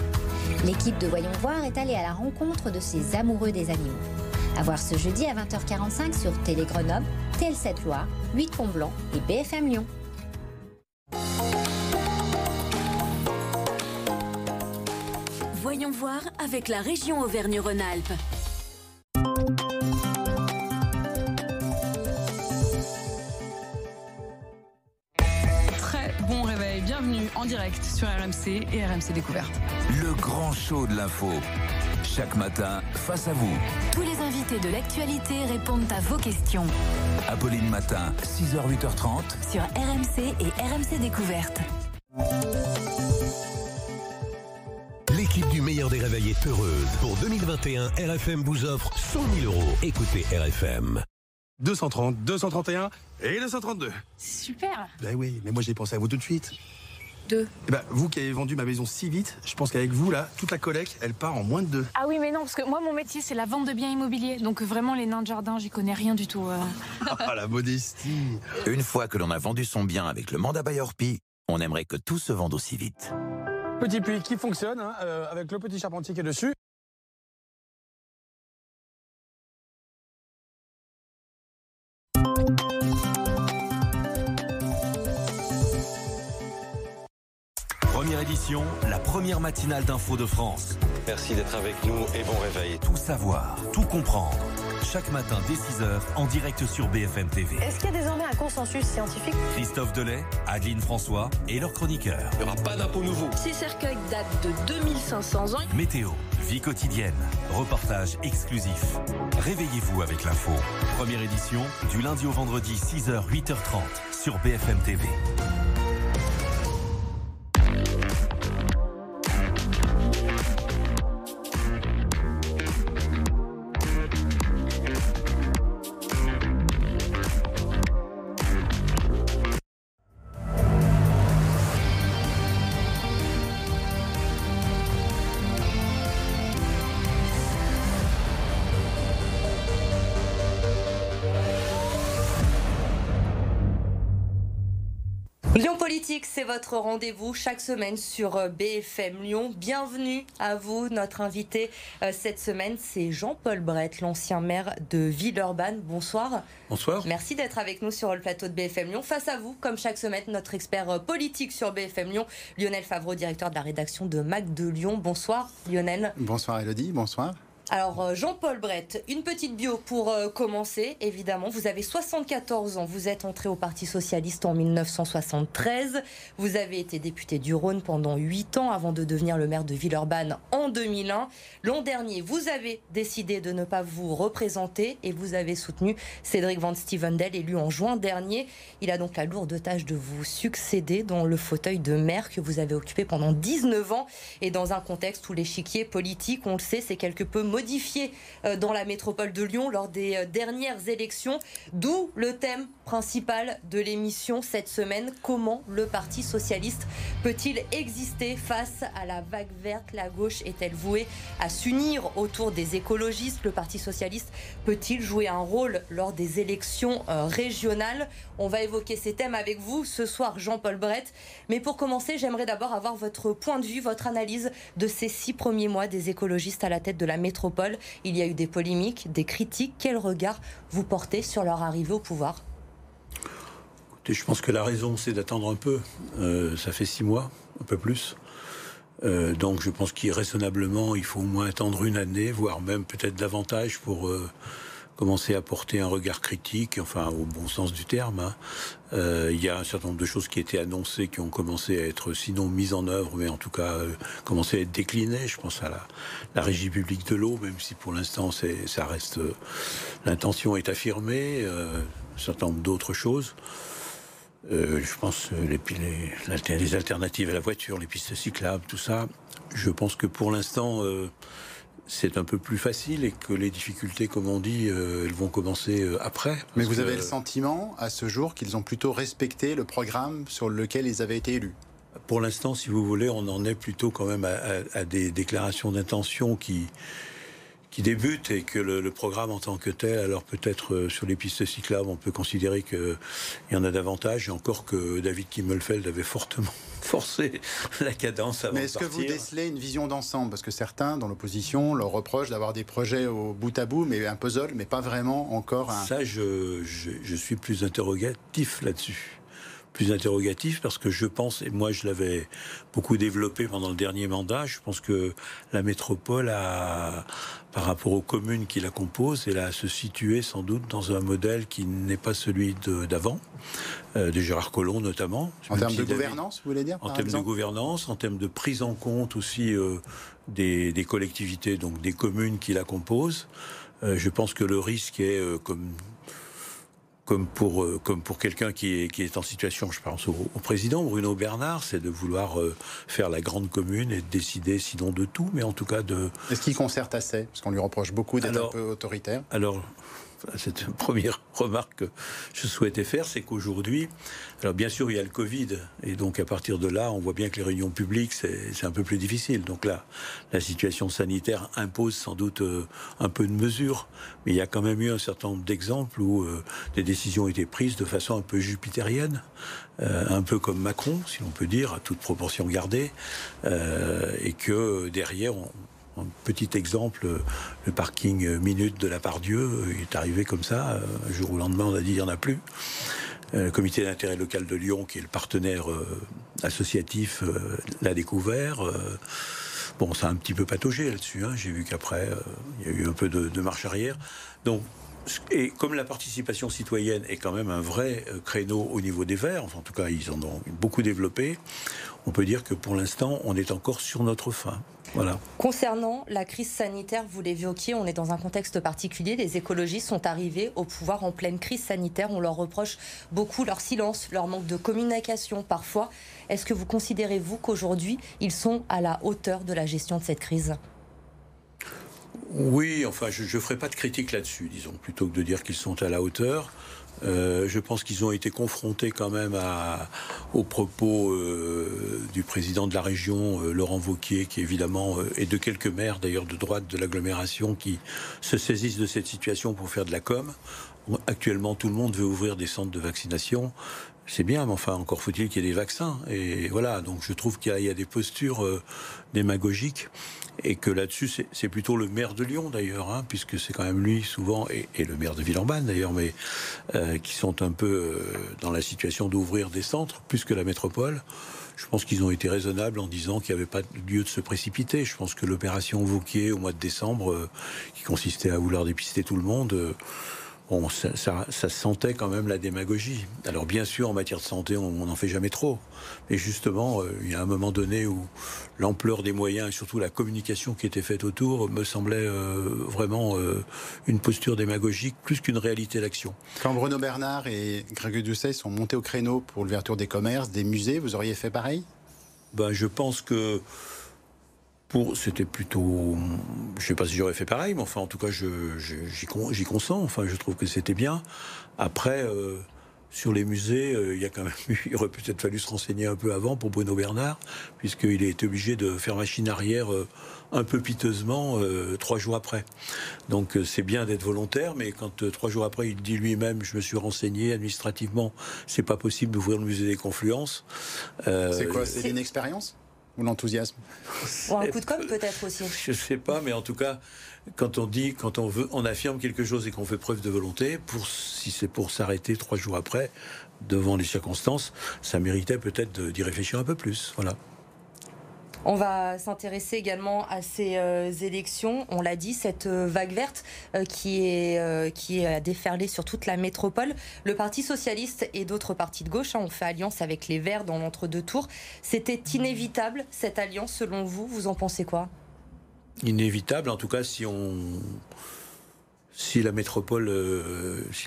L'équipe de Voyons voir est allée à la rencontre de ces amoureux des animaux. À voir ce jeudi à 20h45 sur Télé Grenoble, TL7 Loire, 8 Pont-Blanc et BFM Lyon. Voyons voir avec la région Auvergne-Rhône-Alpes. Très bon réveil, bienvenue en direct sur RMC et RMC Découverte. Le grand show de l'info chaque matin face à vous. Tous les invités de l'actualité répondent à vos questions. Apolline Matin, 6h, 8h30. Sur RMC et RMC Découverte. L'équipe du meilleur des réveils est heureuse. Pour 2021, RFM vous offre 100 000 euros. Écoutez RFM. 230, 231 et 232. Super. Ben oui, mais moi j'ai pensé à vous tout de suite. Deux. Eh ben, vous qui avez vendu ma maison si vite, je pense qu'avec vous, là, toute la collecte, elle part en moins de deux. Ah oui, mais non, parce que moi, mon métier, c'est la vente de biens immobiliers. Donc vraiment, les nains de jardin, j'y connais rien du tout. Euh. ah, la modestie. Une fois que l'on a vendu son bien avec le mandat Bayer Pi, on aimerait que tout se vende aussi vite. Petit puits qui fonctionne, hein, euh, avec le petit charpentier qui est dessus. Édition, la première matinale d'info de France. Merci d'être avec nous et bon réveil. Tout savoir, tout comprendre. Chaque matin dès 6h en direct sur BFM TV. Est-ce qu'il y a désormais un consensus scientifique? Christophe Delay, Adeline François et leurs chroniqueurs. Il n'y aura pas d'impôt nouveau. Ces cercueils datent de 2500 ans. Météo, vie quotidienne, reportage exclusif. Réveillez-vous avec l'info. Première édition du lundi au vendredi 6h 8h30 sur BFM TV. Politique, c'est votre rendez-vous chaque semaine sur euh, BFM Lyon. Bienvenue à vous. Notre invité euh, cette semaine, c'est Jean-Paul Brett, l'ancien maire de Villeurbanne. Bonsoir. Bonsoir. Merci d'être avec nous sur le plateau de BFM Lyon. Face à vous, comme chaque semaine, notre expert euh, politique sur BFM Lyon, Lionel Favreau, directeur de la rédaction de Mac de Lyon. Bonsoir Lionel. Bonsoir Elodie, bonsoir. Alors euh, Jean-Paul Brett, une petite bio pour euh, commencer, évidemment. Vous avez 74 ans, vous êtes entré au Parti Socialiste en 1973, vous avez été député du Rhône pendant 8 ans avant de devenir le maire de Villeurbanne en 2001. L'an dernier, vous avez décidé de ne pas vous représenter et vous avez soutenu Cédric Van Stevendel, élu en juin dernier. Il a donc la lourde tâche de vous succéder dans le fauteuil de maire que vous avez occupé pendant 19 ans et dans un contexte où l'échiquier politique, on le sait, c'est quelque peu modifié euh, dans la métropole de Lyon lors des euh, dernières élections, d'où le thème principal de l'émission cette semaine. Comment le Parti socialiste peut-il exister face à la vague verte? La gauche est-elle vouée à s'unir autour des écologistes? Le Parti socialiste peut-il jouer un rôle lors des élections euh, régionales? On va évoquer ces thèmes avec vous ce soir, Jean-Paul Brett. Mais pour commencer, j'aimerais d'abord avoir votre point de vue, votre analyse de ces six premiers mois des écologistes à la tête de la métropole métropole. Il y a eu des polémiques, des critiques. Quel regard vous portez sur leur arrivée au pouvoir? Je pense que la raison, c'est d'attendre un peu. Euh, ça fait six mois, un peu plus. Euh, donc je pense qu'il raisonnablement, il faut au moins attendre une année, voire même peut-être davantage pour euh, commencer à porter un regard critique, enfin au bon sens du terme. Hein. Euh, il y a un certain nombre de choses qui étaient annoncées, qui ont commencé à être sinon mises en œuvre, mais en tout cas euh, commencé à être déclinées. Je pense à la, la régie publique de l'eau, même si pour l'instant ça reste euh, l'intention est affirmée. Euh, un certain nombre d'autres choses. Euh, je pense les, les, les, alternatives à la voiture, les pistes cyclables, tout ça. Je pense que pour l'instant, euh, c'est un peu plus facile et que les difficultés, comme on dit, euh, elles vont commencer euh, après. Mais vous avez le sentiment, à ce jour, qu'ils ont plutôt respecté le programme sur lequel ils avaient été élus? Pour l'instant, si vous voulez, on en est plutôt quand même à, à, à des déclarations d'intention qui, qui débute et que le, le, programme en tant que tel, alors peut-être euh, sur les pistes cyclables, on peut considérer qu'il y en a davantage, et encore que David Kimmelfeld avait fortement forcé la cadence avant Mais est-ce que vous décelez une vision d'ensemble? Parce que certains, dans l'opposition, leur reprochent d'avoir des projets au bout à bout, mais un puzzle, mais pas vraiment encore un... Ça, je, je, je suis plus interrogatif là-dessus. Plus interrogatif parce que je pense, et moi je l'avais beaucoup développé pendant le dernier mandat, je pense que la métropole a, par rapport aux communes qui la composent, elle a à se situer sans doute dans un modèle qui n'est pas celui d'avant, euh, de Gérard Collomb notamment. En termes de gouvernance, vous voulez dire En termes de gouvernance, en termes de prise en compte aussi euh, des, des, collectivités, donc des communes qui la composent. Euh, je pense que le risque est, euh, comme comme pour, euh, comme pour quelqu'un qui est, qui est en situation, je pense au, au président Bruno Bernard, c'est de vouloir euh, faire la grande commune et de décider, sinon de tout, mais en tout cas de. Est-ce qu'il concerte assez? Parce qu'on lui reproche beaucoup d'être un peu autoritaire. Alors, c'est une première remarque que je souhaitais faire, c'est qu'aujourd'hui, alors bien sûr il y a le Covid, et donc à partir de là, on voit bien que les réunions publiques, c'est un peu plus difficile. Donc là, la situation sanitaire impose sans doute euh, un peu de mesure, mais il y a quand même eu un certain nombre d'exemples où euh, des décisions ont été prises de façon un peu jupitérienne, euh, un peu comme Macron, si l'on peut dire, à toute proportion gardée, et que derrière, on, un petit exemple, le parking minute de la Pardieu est arrivé comme ça. Un jour au lendemain, on a dit il n'y en a plus. Le comité d'intérêt local de Lyon, qui est le partenaire associatif, l'a découvert. Bon, ça a un petit peu pataugé là-dessus. Hein. J'ai vu qu'après, il y a eu un peu de, de marche arrière. Donc, et comme la participation citoyenne est quand même un vrai créneau au niveau des Verts, enfin, en tout cas ils en ont beaucoup développé, on peut dire que pour l'instant on est encore sur notre fin. Voilà. Concernant la crise sanitaire, vous l'évoquiez, on est dans un contexte particulier. Les écologistes sont arrivés au pouvoir en pleine crise sanitaire. On leur reproche beaucoup leur silence, leur manque de communication parfois. Est-ce que vous considérez, vous, qu'aujourd'hui, ils sont à la hauteur de la gestion de cette crise? Oui, enfin, je ne ferai pas de critique là-dessus, disons, plutôt que de dire qu'ils sont à la hauteur. Euh, je pense qu'ils ont été confrontés quand même à, aux propos euh, du président de la région, euh, Laurent Vauquier, qui évidemment, et de quelques maires d'ailleurs de droite de l'agglomération, qui se saisissent de cette situation pour faire de la com. Actuellement, tout le monde veut ouvrir des centres de vaccination. C'est bien, mais enfin, encore faut-il qu'il y ait des vaccins. Et voilà, donc je trouve qu'il y, a des postures euh, démagogiques et que là-dessus, c'est plutôt le maire de Lyon d'ailleurs, hein, puisque c'est quand même lui souvent, et, le maire de Villeurbanne d'ailleurs, mais euh, qui sont un peu euh, dans la situation d'ouvrir des centres, plus que la métropole. Je pense qu'ils ont été raisonnables en disant qu'il n'y avait pas lieu de se précipiter. Je pense que l'opération Vauquier au mois de décembre, qui consistait à vouloir dépister tout le monde, Bon, ça, ça, sentait quand même la démagogie. Alors bien sûr, en matière de santé, on n'en fait jamais trop. Mais justement, euh, il y a un moment donné où l'ampleur des moyens et surtout la communication qui était faite autour me semblait euh, vraiment euh, une posture démagogique plus qu'une réalité d'action. Quand Bruno Bernard et Grégory Doucet sont montés au créneau pour l'ouverture des commerces, des musées, vous auriez fait pareil? Ben, Je pense que c'était plutôt, je sais pas si j'aurais fait pareil, mais enfin, en tout cas, j'y consens. Enfin, je trouve que c'était bien. Après, euh, sur les musées, euh, il y a quand même il aurait peut-être fallu se renseigner un peu avant pour Bruno Bernard, puisqu'il a été obligé de faire machine arrière euh, un peu piteusement trois jours après. Donc c'est bien d'être volontaire, mais quand trois jours après il dit lui-même, je me suis renseigné administrativement, c'est pas possible d'ouvrir le musée des Confluences. c'est quoi C'est une expérience? Ou l'enthousiasme Ou un coup de com' peut-être aussi Je ne sais pas, mais en tout cas, quand on dit, quand on veut, on affirme quelque chose et qu'on fait preuve de volonté, pour, si c'est pour s'arrêter trois jours après, devant les circonstances, ça méritait peut-être d'y réfléchir un peu plus. Voilà. On va s'intéresser également à ces euh, élections. On l'a dit, cette euh, vague verte euh, qui est qui est déferlée sur toute la métropole. Le Parti socialiste et d'autres partis de gauche hein, ont fait alliance avec les Verts dans l'entre-deux tours. C'était inévitable cette alliance, selon vous. Vous en pensez quoi? Inévitable, en tout cas, si on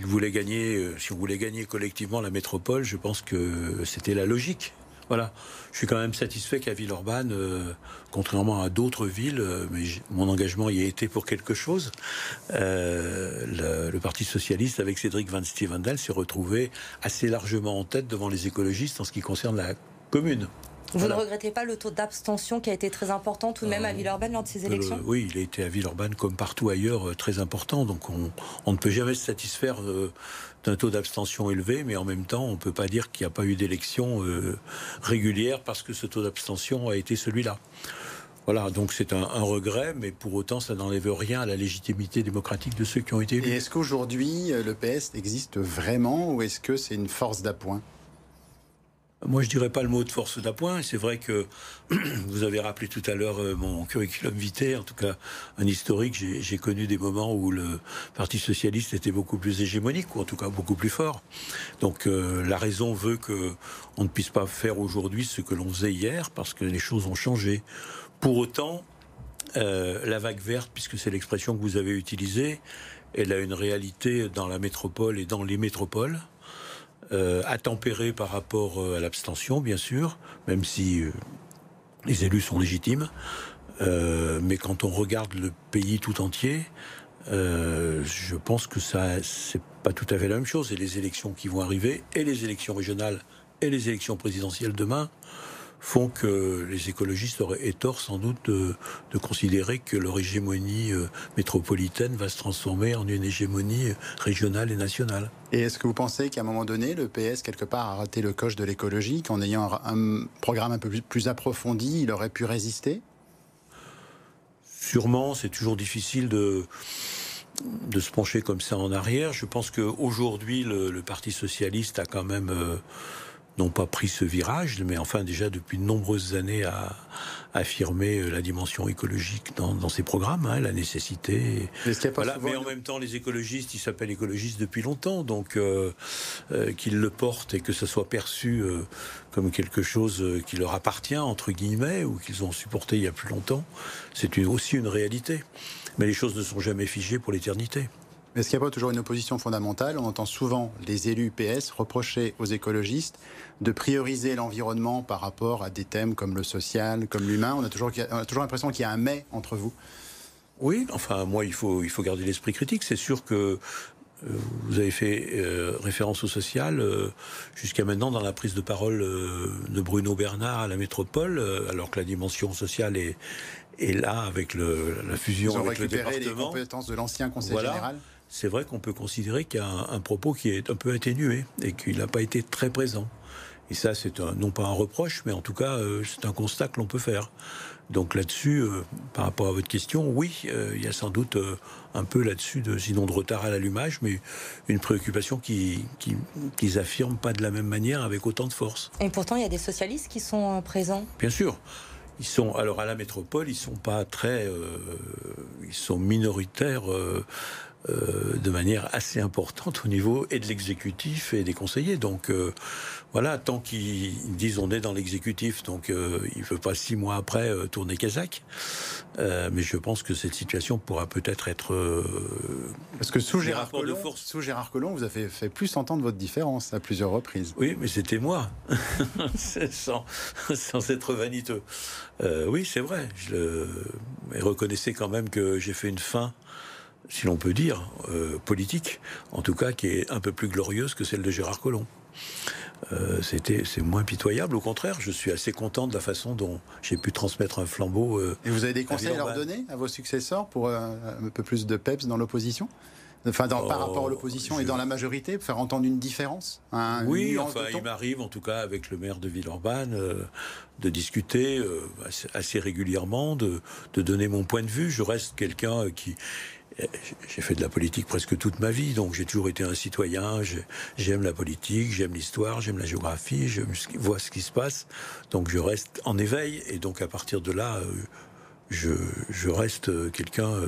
voulait gagner collectivement la métropole, je pense que c'était la logique. Voilà. Je suis quand même satisfait qu'à Villeurbanne, euh, contrairement à d'autres villes, euh, mais mon engagement y a été pour quelque chose, euh, le, Parti socialiste, avec Cédric Van Stevendal, s'est retrouvé assez largement en tête devant les écologistes en ce qui concerne la commune. Vous ne regrettez pas le taux d'abstention qui a été très important tout de même à Villeurbanne lors de ces élections? Oui, il a été à Villeurbanne comme partout ailleurs très important. Donc on, on ne peut jamais se satisfaire un taux d'abstention élevé, mais en même temps, on ne peut pas dire qu'il n'y a pas eu d'élection euh, régulière parce que ce taux d'abstention a été celui-là. Voilà, donc c'est un, regret, mais pour autant, ça n'enlève rien à la légitimité démocratique de ceux qui ont été élus. Est-ce qu'aujourd'hui, le PS existe vraiment ou est-ce que c'est une force d'appoint? Moi, je dirais pas le mot de force d'appoint. C'est vrai que vous avez rappelé tout à l'heure euh, mon curriculum vitae, en tout cas un historique. J'ai connu des moments où le Parti socialiste était beaucoup plus hégémonique, ou en tout cas beaucoup plus fort. Donc euh, la raison veut que on ne puisse pas faire aujourd'hui ce que l'on faisait hier, parce que les choses ont changé. Pour autant, euh, la vague verte, puisque c'est l'expression que vous avez utilisée, elle a une réalité dans la métropole et dans les métropoles euh, à tempérer par rapport euh, à l'abstention, bien sûr, même si euh, les élus sont légitimes. mais quand on regarde le pays tout entier, je pense que ça, c'est pas tout à fait la même chose. Et les élections qui vont arriver, et les élections régionales, et les élections présidentielles demain, font que les écologistes auraient tort sans doute de, considérer que leur hégémonie euh, métropolitaine va se transformer en une hégémonie régionale et nationale. Et est-ce que vous pensez qu'à un moment donné, le PS, quelque part, a raté le coche de l'écologie, qu'en ayant un, programme un peu plus, approfondi, il aurait pu résister? Sûrement, c'est toujours difficile de de se pencher comme ça en arrière. Je pense qu'aujourd'hui, le, le Parti socialiste a quand même euh, n'ont pas pris ce virage, mais enfin déjà depuis de nombreuses années à, affirmer euh, la dimension écologique dans, ces programmes, hein, la nécessité. Mais en même temps, les écologistes, ils s'appellent écologistes depuis longtemps, donc euh, euh, qu'ils le portent et que ça soit perçu comme quelque chose qui leur appartient entre guillemets ou qu'ils ont supporté il y a plus longtemps, c'est aussi une réalité. Mais les choses ne sont jamais figées pour l'éternité. Est-ce qu'il n'y a pas toujours une opposition fondamentale? On entend souvent les élus PS reprocher aux écologistes de prioriser l'environnement par rapport à des thèmes comme le social, comme l'humain. On a toujours, toujours l'impression qu'il y a un mais entre vous. Oui, enfin, moi, il faut, il faut garder l'esprit critique. C'est sûr que euh, vous avez fait euh, référence au social euh, jusqu'à maintenant dans la prise de parole de Bruno Bernard à la métropole, alors que la dimension sociale est, là avec la fusion avec le département. les compétences de l'ancien conseil général c'est vrai qu'on peut considérer qu'il y a un, un, propos qui est un peu atténué et qu'il n'a pas été très présent. Et ça, c'est non pas un reproche, mais en tout cas, euh, c'est un constat que l'on peut faire. Donc là-dessus, euh, par rapport à votre question, oui, euh, il y a sans doute un peu là-dessus, de, sinon de retard à l'allumage, mais une préoccupation qui, qui, qu'ils affirment pas de la même manière avec autant de force. Et pourtant, il y a des socialistes qui sont présents. Bien sûr. Ils sont alors à la métropole, ils sont pas très, euh, ils sont minoritaires euh, de manière assez importante au niveau et de l'exécutif et des conseillers. Donc euh, voilà, tant qu'ils disent on est dans l'exécutif, donc euh, il ne veut pas six mois après euh, tourner Kazakh. Euh, mais je pense que cette situation pourra peut-être être. euh, Parce que sous Gérard, Collomb, force. sous Gérard Collomb, vous avez fait plus entendre votre différence à plusieurs reprises. Oui, mais c'était moi, sans, sans être vaniteux. Euh, oui, c'est vrai. Je le... Mais reconnaissez quand même que j'ai fait une fin, si l'on peut dire, euh, politique, en tout cas qui est un peu plus glorieuse que celle de Gérard Collomb. Euh, c'était, c'est moins pitoyable. Au contraire, je suis assez content de la façon dont j'ai pu transmettre un flambeau. euh, Et vous avez des conseils à leur donner à vos successeurs pour euh, un peu plus de peps dans l'opposition? Enfin, dans- par Oh, rapport à l'opposition et dans la majorité, pour faire entendre une différence Oui, enfin, il m'arrive, en tout cas, avec le maire de Villeurbanne, euh, de discuter euh, assez, régulièrement, de, de donner mon point de vue. Je reste quelqu'un qui. J'ai fait de la politique presque toute ma vie, donc j'ai toujours été un citoyen. j'ai- J'aime la politique, j'aime l'histoire, j'aime la géographie, je vois ce qui se passe. Donc je reste en éveil, et donc à partir de là, euh, je, je reste euh, quelqu'un euh,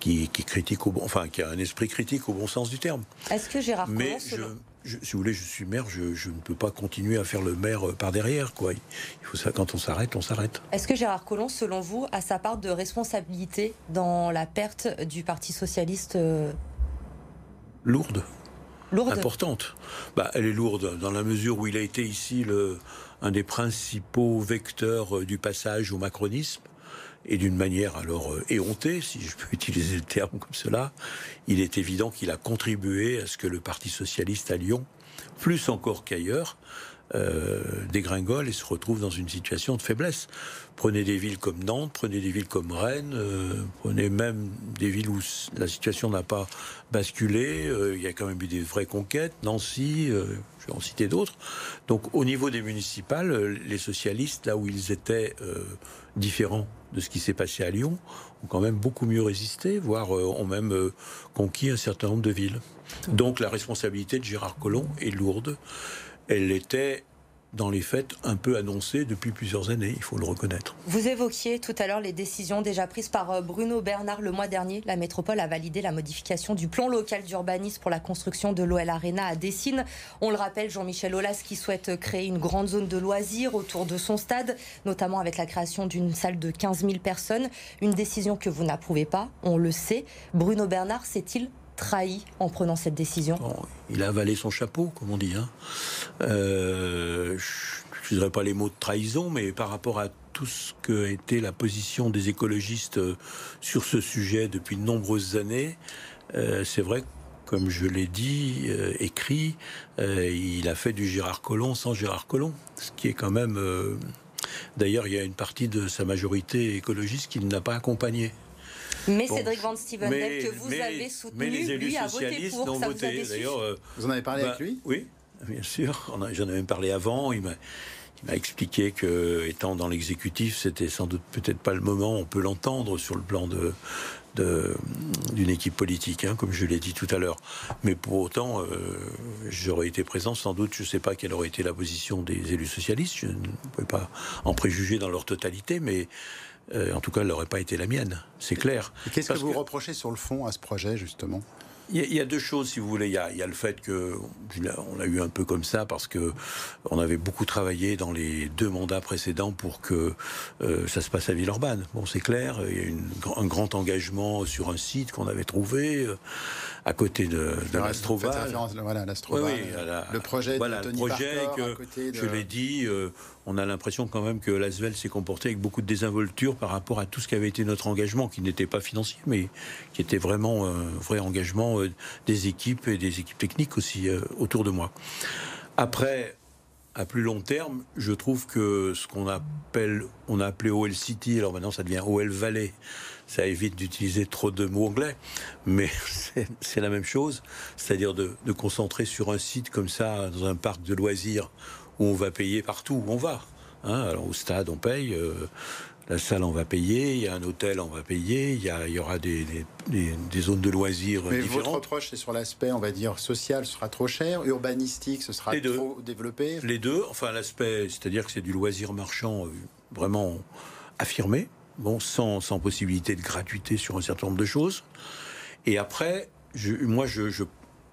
qui, qui critique au bon, enfin qui a un esprit critique au bon sens du terme. Est-ce que Gérard Mais je, je- si vous voulez, je suis maire, je, je ne peux pas continuer à faire le maire euh, par derrière, quoi. Il faut ça, quand on s'arrête, on s'arrête. est-ce que Gérard Collomb, selon vous, a sa part de responsabilité dans la perte du Parti socialiste euh, Lourde. Lourde. Importante. Bah, elle est lourde dans la mesure où il a été ici le, un des principaux vecteurs euh, du passage au macronisme. Et d'une manière alors euh, éhontée, si je peux utiliser le terme comme cela, il est évident qu'il a contribué à ce que le Parti socialiste à Lyon, plus encore qu'ailleurs, euh, dégringole et se retrouve dans une situation de faiblesse. Prenez des villes comme Nantes, prenez des villes comme Rennes, euh, prenez même des villes où la situation n'a pas basculé. euh, il y a quand même eu des vraies conquêtes, Nancy, euh, je vais en citer d'autres. Donc au niveau des municipales, euh, les socialistes, là où ils étaient euh, différents de ce qui s'est passé à Lyon, ont quand même beaucoup mieux résisté, voire euh, ont même euh, conquis un certain nombre de villes. Donc la responsabilité de Gérard Collomb est lourde. Elle était, dans les faits, un peu annoncée depuis plusieurs années, il faut le reconnaître. Vous évoquiez tout à l'heure les décisions déjà prises par euh, Bruno Bernard le mois dernier. La métropole a validé la modification du plan local d'urbanisme pour la construction de l'OL Arena à Dessines. On le rappelle, Jean-Michel Aulas qui souhaite créer une grande zone de loisirs autour de son stade, notamment avec la création d'une salle de 15 000 personnes. Une décision que vous n'approuvez pas, on le sait. Bruno Bernard s'est-il trahi en prenant cette décision Il a avalé son chapeau, comme on dit. Hein. Euh, je ne dirais pas les mots de trahison, mais par rapport à tout ce que été la position des écologistes euh, sur ce sujet depuis de nombreuses années, euh, c'est vrai comme je l'ai dit, écrit, il a fait du Gérard Collomb sans Gérard Collomb, ce qui est quand même... D'ailleurs, il y a une partie de sa majorité écologiste qui ne l'a pas accompagné. Mais Bon. Cédric Van Stevenel, Mais- que vous mais- avez soutenu, mais les élus lui a voté socialistes pour, n'ont ça vous a voté. déçu D'ailleurs, euh, Vous en avez parlé bah, avec lui? Oui, bien sûr. J'en ai même parlé avant. Il m'a il m'a expliqué que, étant dans l'exécutif, c'était sans doute peut-être pas le moment. On peut l'entendre sur le plan de de- d'une équipe politique, hein, comme je l'ai dit tout à l'heure. Mais pour autant, euh, j'aurais été présent. Sans doute, je ne sais pas quelle aurait été la position des élus socialistes. Je ne peux pas en préjuger dans leur totalité, mais en tout cas, elle n'aurait pas été la mienne. C'est clair. Qu'est-ce que vous reprochez sur le fond à ce projet, justement? Il y, a, deux choses, si vous voulez. Il y a, il y a le fait que on l'a eu un peu comme ça parce que on avait beaucoup travaillé dans les deux mandats précédents pour que euh, ça se passe à Villeurbanne. Bon, c'est clair. Il y a une, un grand engagement sur un site qu'on avait trouvé euh, à côté de, de l'Astroval. voilà, l'Astroval, Oui, oui, la- le projet voilà, de le Tony projet Parker, que, à côté de... je l'ai dit, euh, on a l'impression quand même que l'Asvel s'est comporté avec beaucoup de désinvolture par rapport à tout ce qui avait été notre engagement, qui n'était pas financier, mais qui était vraiment un vrai engagement euh, des équipes et des équipes techniques aussi euh, autour de moi. Après, à plus long terme, je trouve que ce qu'on appelle, on a appelé OL City, alors maintenant ça devient OL Valley. Ça évite d'utiliser trop de mots anglais, mais c'est la même chose. C'est-à-dire de, concentrer sur un site comme ça, dans un parc de loisirs, où on va payer partout où on va. Hein, alors au stade, on paye. Euh, la salle, on va payer. Il y a un hôtel, on va payer. Il y, a, il y aura des, des, des, zones de loisirs Mais différentes. votre reproche, c'est sur l'aspect, on va dire, social, ce sera trop cher. Urbanistique, ce sera trop développé. Les deux. Enfin, l'aspect, c'est-à-dire que c'est du loisir marchand euh, vraiment affirmé. Bon, sans, sans possibilité de gratuité sur un certain nombre de choses. Et après, je, moi, je, je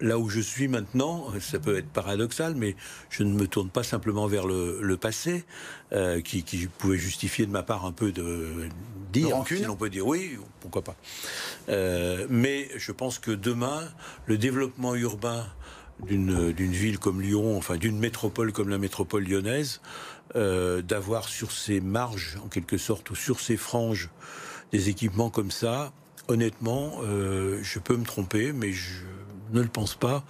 là où je suis maintenant, ça peut être paradoxal, mais je ne me tourne pas simplement vers le, le passé, euh, qui, qui, pouvait justifier de ma part un peu de dire, si l'on peut dire oui, pourquoi pas. Euh, mais je pense que demain, le développement urbain d'une ville comme Lyon, enfin d'une métropole comme la métropole lyonnaise, euh, d'avoir sur ses marges, en quelque sorte, ou sur ses franges, des équipements comme ça, honnêtement, euh, je peux me tromper, mais je ne le pense pas.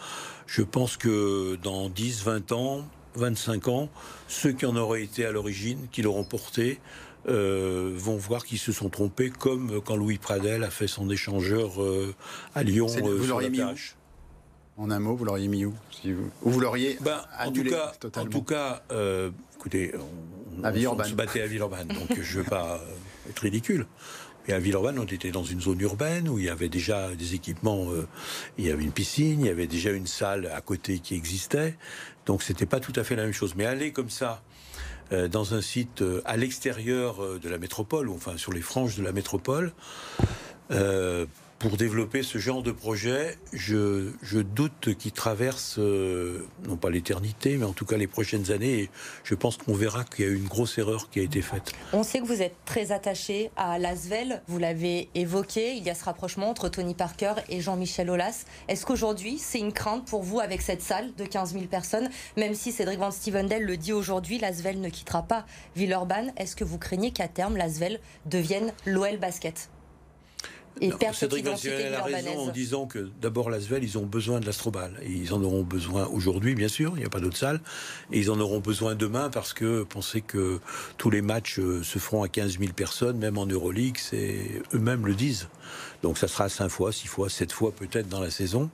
Je pense que dans 10, 20 ans, 25 ans, ceux qui en auraient été à l'origine, qui l'auront porté, euh, vont voir qu'ils se sont trompés, comme quand Louis Pradel a fait son échangeur euh, à Lyon. vous sur l'auriez la mis où En un mot, vous l'auriez mis où si vous... Ou vous l'auriez ben, en tout cas, totalement En tout cas, euh, écoutez, on, on- se battait à Villeurbanne, donc je ne veux pas euh, être ridicule. Et à Villeurbanne, on était dans une zone urbaine où il y avait déjà des équipements, euh, il y avait une piscine, il y avait déjà une salle à côté qui existait, donc c'était pas tout à fait la même chose. Mais aller comme ça euh, dans un site euh, à l'extérieur de la métropole, ou enfin sur les franges de la métropole, pour développer ce genre de projet, je, je doute qu'il traverse, euh, non pas l'éternité, mais en tout cas les prochaines années. Je pense qu'on verra qu'il y a une grosse erreur qui a été faite. On sait que vous êtes très attaché à Lasvel, vous l'avez évoqué, il y a ce rapprochement entre Tony Parker et Jean-Michel Aulas. Est-ce qu'aujourd'hui, c'est une crainte pour vous avec cette salle de 15 000 personnes? Même si Cédric Van Stevendel le dit aujourd'hui, Lasvel ne quittera pas Villeurbanne. Est-ce que vous craignez qu'à terme, Lasvel devienne l'OL Basket? Et Cédric Ganciel a raison en disant que d'abord l'Asvel, ils ont besoin de l'Astrobal. Ils en auront besoin aujourd'hui, bien sûr, il n'y a pas d'autre salle. Et ils en auront besoin demain parce que penser que tous les matchs euh, se feront à 15 000 personnes, même en Euroleague, c'est eux-mêmes le disent. Donc ça sera 5 fois, 6 fois, 7 fois peut-être dans la saison,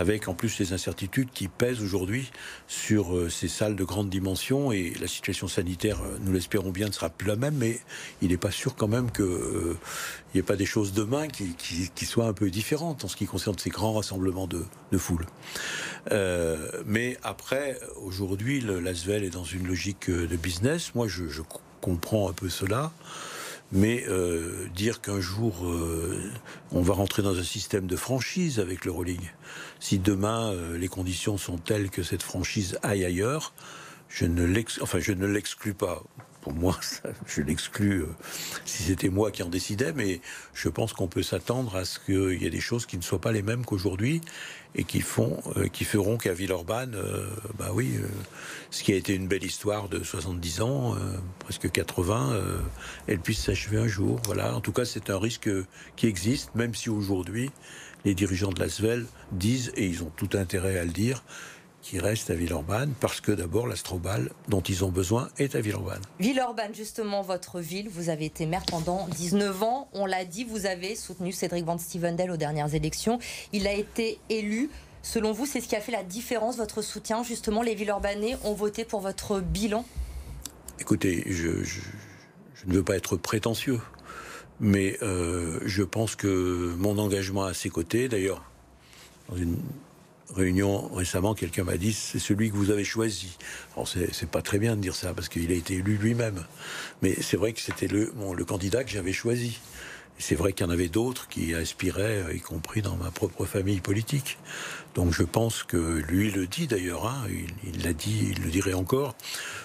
avec en plus les incertitudes qui pèsent aujourd'hui sur euh, ces salles de grande dimension. Et la situation sanitaire, euh, nous l'espérons bien, ne sera plus la même, mais il n'est pas sûr quand même qu'il n'y ait pas des choses demain qui, soient un peu différentes en ce qui concerne ces grands rassemblements de, de foule. Euh, mais après, aujourd'hui, le- l'Asvel est dans une logique euh, de business. Moi, je, je co- comprends un peu cela. Mais euh, dire qu'un jour euh, on va rentrer dans un système de franchise avec l'Euroleague, si demain euh, les conditions sont telles que cette franchise aille ailleurs, je ne l'ex- enfin, l'exclus pas. Pour moi, je l'exclus euh, si c'était moi qui en décidais, mais je pense qu'on peut s'attendre à ce qu'il y ait des choses qui ne soient pas les mêmes qu'aujourd'hui et qui font, euh, qui feront qu'à Villeurbanne, euh, bah oui, ce qui a été une belle histoire de 70 ans, presque 80, euh, elle puisse s'achever un jour. Voilà. En tout cas, c'est un risque qui existe, même si aujourd'hui, les dirigeants de l'Asvel disent, et ils ont tout intérêt à le dire, qu'ils restent à Villeurbanne, parce que d'abord, l'Astrobal, dont ils ont besoin, est à Villeurbanne. Villeurbanne, justement, votre ville, vous avez été maire pendant 19 ans. On l'a dit, vous avez soutenu Cédric Van Stevendel aux dernières élections. Il a été élu. Selon vous, c'est ce qui a fait la différence, votre soutien Justement, les Villeurbanais ont voté pour votre bilan? Écoutez, je, je- je ne veux pas être prétentieux, mais euh, je pense que mon engagement à ses côtés, d'ailleurs, dans une réunion récemment, quelqu'un m'a dit c'est celui que vous avez choisi. Alors c'est pas très bien de dire ça parce qu'il a été élu lui-même, mais c'est vrai que c'était le, candidat que j'avais choisi. C'est vrai qu'il y en avait d'autres qui aspiraient, euh, y compris dans ma propre famille politique. Donc je pense que lui le dit d'ailleurs, hein, il l'a dit, il le dirait encore.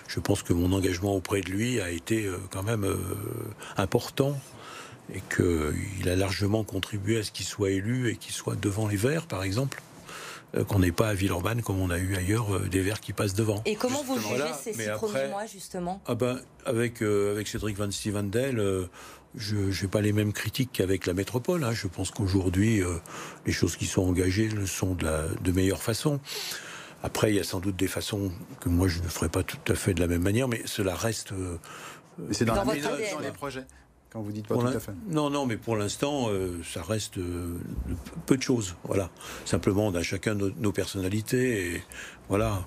Je pense que mon engagement auprès de lui a été euh, quand même important et qu'il a largement contribué à ce qu'il soit élu et qu'il soit devant les Verts, par exemple. Euh, Qu'on n'ait pas à Villeurbanne comme on a eu ailleurs euh, des Verts qui passent devant. Et comment vous jugez voilà. ces six premiers après- mois, justement? Ah ben, avec, euh, avec Cédric Van Stevendel, euh, je n'ai pas les mêmes critiques qu'avec la métropole. hein. Je pense qu'aujourd'hui, euh, les choses qui sont engagées le sont de, la, de meilleure façon. Après, il y a sans doute des façons que moi je ne ferai pas tout à fait de la même manière, mais cela reste. euh, C'est dans, Dans la- dans les projets, quand vous dites pas Pour tout à fait. Non, non, mais pour l'instant, euh, ça reste euh, peu de choses. Voilà. Simplement, on a chacun nos, nos personnalités et voilà.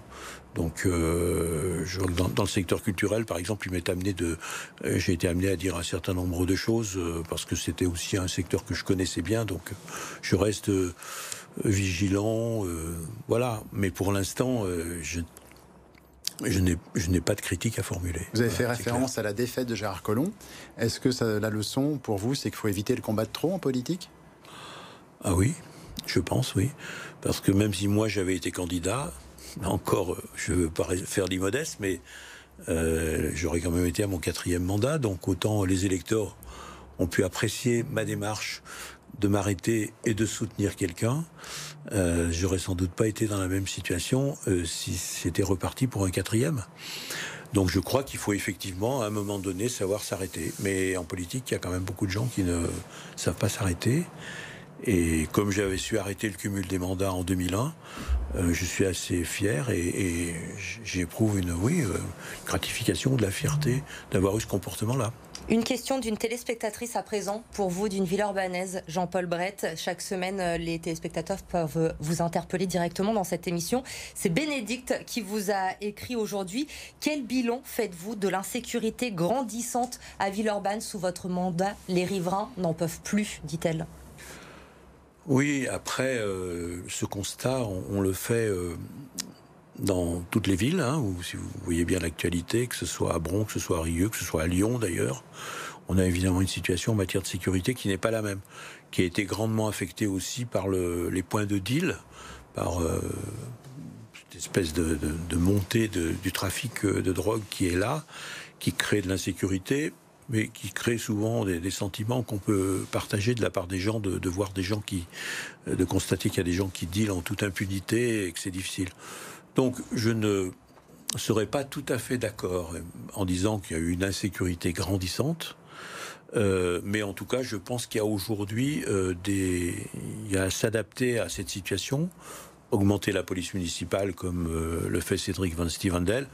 Donc, euh, je dans, dans le secteur culturel, par exemple, il m'est amené de, j'ai été amené à dire un certain nombre de choses parce que c'était aussi un secteur que je connaissais bien. Donc, je reste vigilant, euh, voilà. Mais pour l'instant, euh, je, je n'ai, pas de critique à formuler. Vous avez fait Voilà, référence à la défaite de Gérard Collomb. Est-ce que ça- la leçon pour vous, c'est qu'il faut éviter le combat de trop en politique? Ah oui, je pense, oui. Parce que même si moi j'avais été candidat, là encore, je veux pas faire l'immodeste, mais euh, j'aurais quand même été à mon quatrième mandat, donc autant les électeurs ont pu apprécier ma démarche de m'arrêter et de soutenir quelqu'un. Euh, J'aurais sans doute pas été dans la même situation euh, si c'était reparti pour un quatrième. Donc je crois qu'il faut effectivement, à un moment donné, savoir s'arrêter. Mais en politique, il y a quand même beaucoup de gens qui ne savent pas s'arrêter. Et comme j'avais su arrêter le cumul des mandats en 2001, euh, je suis assez fier et, et j'éprouve une oui, euh, gratification, de la fierté d'avoir eu ce comportement-là. Une question d'une téléspectatrice à présent pour vous d'une ville urbanaise, Jean-Paul Brett. Chaque semaine, euh, les téléspectateurs peuvent vous interpeller directement dans cette émission. C'est Bénédicte qui vous a écrit aujourd'hui. Quel bilan faites-vous de l'insécurité grandissante à Villeurbanne sous votre mandat? Les riverains n'en peuvent plus, dit-elle. Oui, après, euh, ce constat, on, on le fait euh, dans toutes les villes, hein, où si vous voyez bien l'actualité, que ce soit à Bron, que ce soit à Rieux, que ce soit à Lyon d'ailleurs, on a évidemment une situation en matière de sécurité qui n'est pas la même, qui a été grandement affectée aussi par le- les points de deal, par euh, cette espèce de, de- de montée de- du trafic euh, de drogue qui est là, qui crée de l'insécurité, mais qui crée souvent des, des sentiments qu'on peut partager de la part des gens, de, de voir des gens qui, de constater qu'il y a des gens qui dealent en toute impunité et que c'est difficile. Donc, je ne serais pas tout à fait d'accord en disant qu'il y a eu une insécurité grandissante. Euh, mais en tout cas, je pense qu'il y a aujourd'hui euh, des, il y à s'adapter à cette situation, augmenter la police municipale comme euh, le fait Cédric Van Stevendel,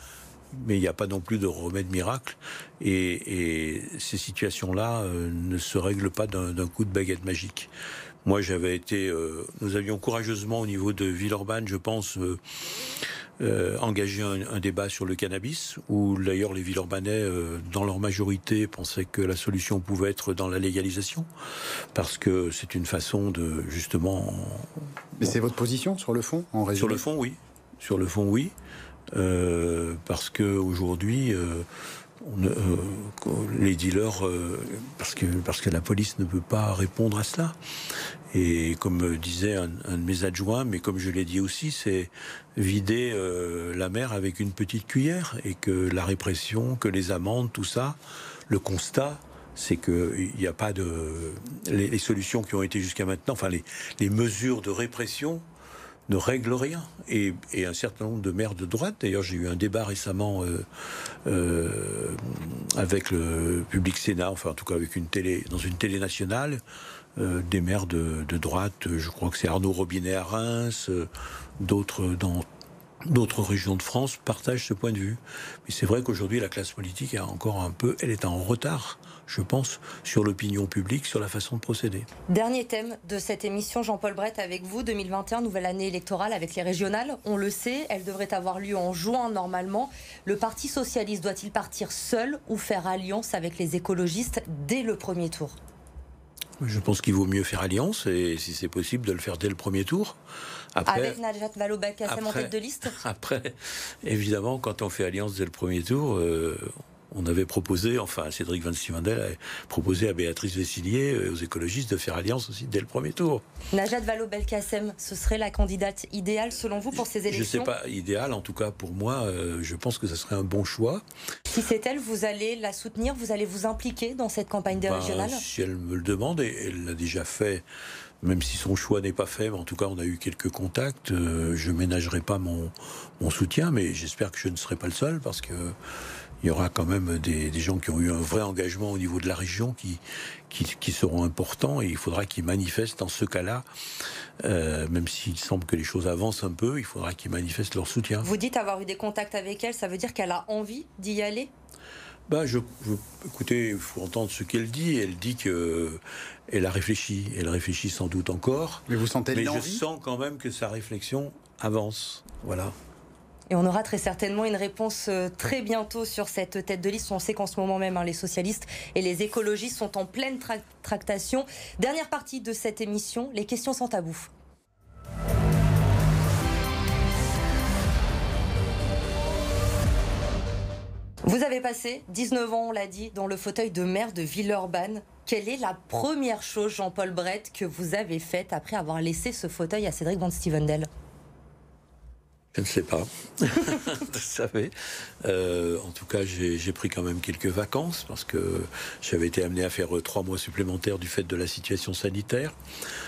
mais il n'y a pas non plus de remède miracle. Et, ces situations-là ne se règlent pas d'un coup de baguette magique. Moi, j'avais été, euh, nous avions courageusement au niveau de Villeurbanne, je pense, euh, euh, engagé un, un débat sur le cannabis, où d'ailleurs les Villeurbanais, euh, dans leur majorité, pensaient que la solution pouvait être dans la légalisation, parce que c'est une façon de justement. Mais c'est votre position sur le fond, en résumé? Sur le fond, oui. Sur le fond, oui. Euh, parce que aujourd'hui, euh, on euh, les dealers, euh, parce que parce que la police ne peut pas répondre à cela. Et comme disait un, un de mes adjoints, mais comme je l'ai dit aussi, c'est vider euh, la mer avec une petite cuillère et que la répression, que les amendes, tout ça, le constat, c'est qu'il n'y a pas de les, les solutions qui ont été jusqu'à maintenant, enfin les, les mesures de répression ne règlent rien. Et, et un certain nombre de maires de droite, d'ailleurs j'ai eu un débat récemment euh, euh, avec le public Sénat, enfin en tout cas avec une télé, dans une télé nationale, euh, des maires de, de droite, je crois que c'est Arnaud Robinet à Reims, euh, d'autres dans d'autres régions de France partagent ce point de vue. Mais c'est vrai qu'aujourd'hui la classe politique est encore un peu, elle est en retard, je pense, sur l'opinion publique, sur la façon de procéder. Dernier thème de cette émission, Jean-Paul Brett, avec vous. 2021, nouvelle année électorale avec les régionales. On le sait, elle devrait avoir lieu en juin normalement. Le Parti socialiste doit-il partir seul ou faire alliance avec les écologistes dès le premier tour? Je pense qu'il vaut mieux faire alliance et si c'est possible de le faire dès le premier tour. Après, Avec Najat Vallaud-Belkacem en tête de liste Après, évidemment, quand on fait alliance dès le premier tour, euh, on avait proposé, enfin Cédric Van Stevendel a proposé à Béatrice Vessillier, euh, aux écologistes, de faire alliance aussi dès le premier tour. Najat Vallaud-Belkacem, ce serait la candidate idéale selon vous pour ces Je ne sais élections pas, idéal, en tout cas pour moi, euh, je pense que ce serait un bon choix. Si c'est elle, vous allez la soutenir, vous allez vous impliquer dans cette campagne des Ben, régionales si elle me le demande, et elle l'a déjà fait même si son choix n'est pas fait, mais en tout cas, on a eu quelques contacts. Euh, je ménagerai pas mon, mon soutien, mais j'espère que je ne serai pas le seul parce que il y aura quand même des, des, gens qui ont eu un vrai engagement au niveau de la région qui, qui, qui seront importants et il faudra qu'ils manifestent dans ce cas-là, euh, même s'il semble que les choses avancent un peu, il faudra qu'ils manifestent leur soutien. Vous dites avoir eu des contacts avec elle, ça veut dire qu'elle a envie d'y aller? Bah, je, je, écoutez, il faut entendre ce qu'elle dit. Elle dit que elle a réfléchi. Elle réfléchit sans doute encore. Mais vous sentez Mais je sens quand même que sa réflexion avance. Voilà. Et on aura très certainement une réponse euh, très bientôt sur cette tête de liste. On sait qu'en ce moment même, hein, les socialistes et les écologistes sont en pleine tra tractation. Dernière partie de cette émission, les questions sont à bout. Vous avez passé 19 ans, on l'a dit, dans le fauteuil de maire de Villeurbanne. Quelle est la première chose, Jean-Paul Brett, que vous avez faite après avoir laissé ce fauteuil à Cédric Van Stevendel? Je ne sais pas. Vous savez. Euh, en tout cas, j'ai pris quand même quelques vacances parce que j'avais été amené à faire euh, trois mois supplémentaires du fait de la situation sanitaire.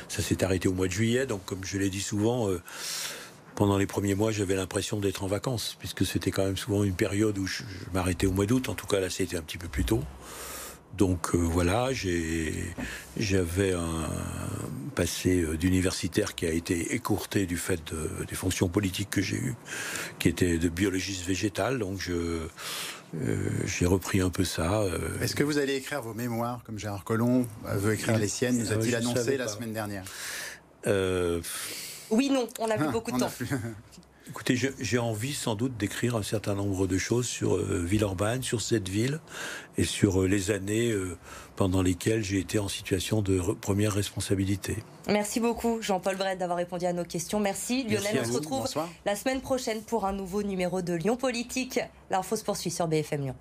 Ça s'est arrêté au mois de juillet. Donc, comme je l'ai dit souvent, euh, pendant les premiers mois, j'avais l'impression d'être en vacances puisque c'était quand même souvent une période où je, je m'arrêtais au mois d'août. En tout cas, là, c'était un petit peu plus tôt. Donc euh, voilà, j'avais un passé euh, d'universitaire qui a été écourté du fait de, des fonctions politiques que j'ai eues, qui était de biologiste végétal. Donc je euh, j'ai repris un peu ça. Euh. Est-ce que vous allez écrire vos mémoires comme Gérard Collomb veut écrire les siennes Nous a-t-il annoncé la semaine dernière? Oui, non, on a vu Ah, beaucoup de temps. Écoutez, j'ai envie sans doute d'écrire un certain nombre de choses sur euh, Villeurbanne, sur cette ville et sur euh, les années euh, pendant lesquelles j'ai été en situation de re- première responsabilité. Merci beaucoup, Jean-Paul Brett, d'avoir répondu à nos questions. Merci. Merci Lionel, à on se vous. retrouve Bonsoir. la semaine prochaine pour un nouveau numéro de Lyon Politique. L'info se poursuit sur BFM Lyon.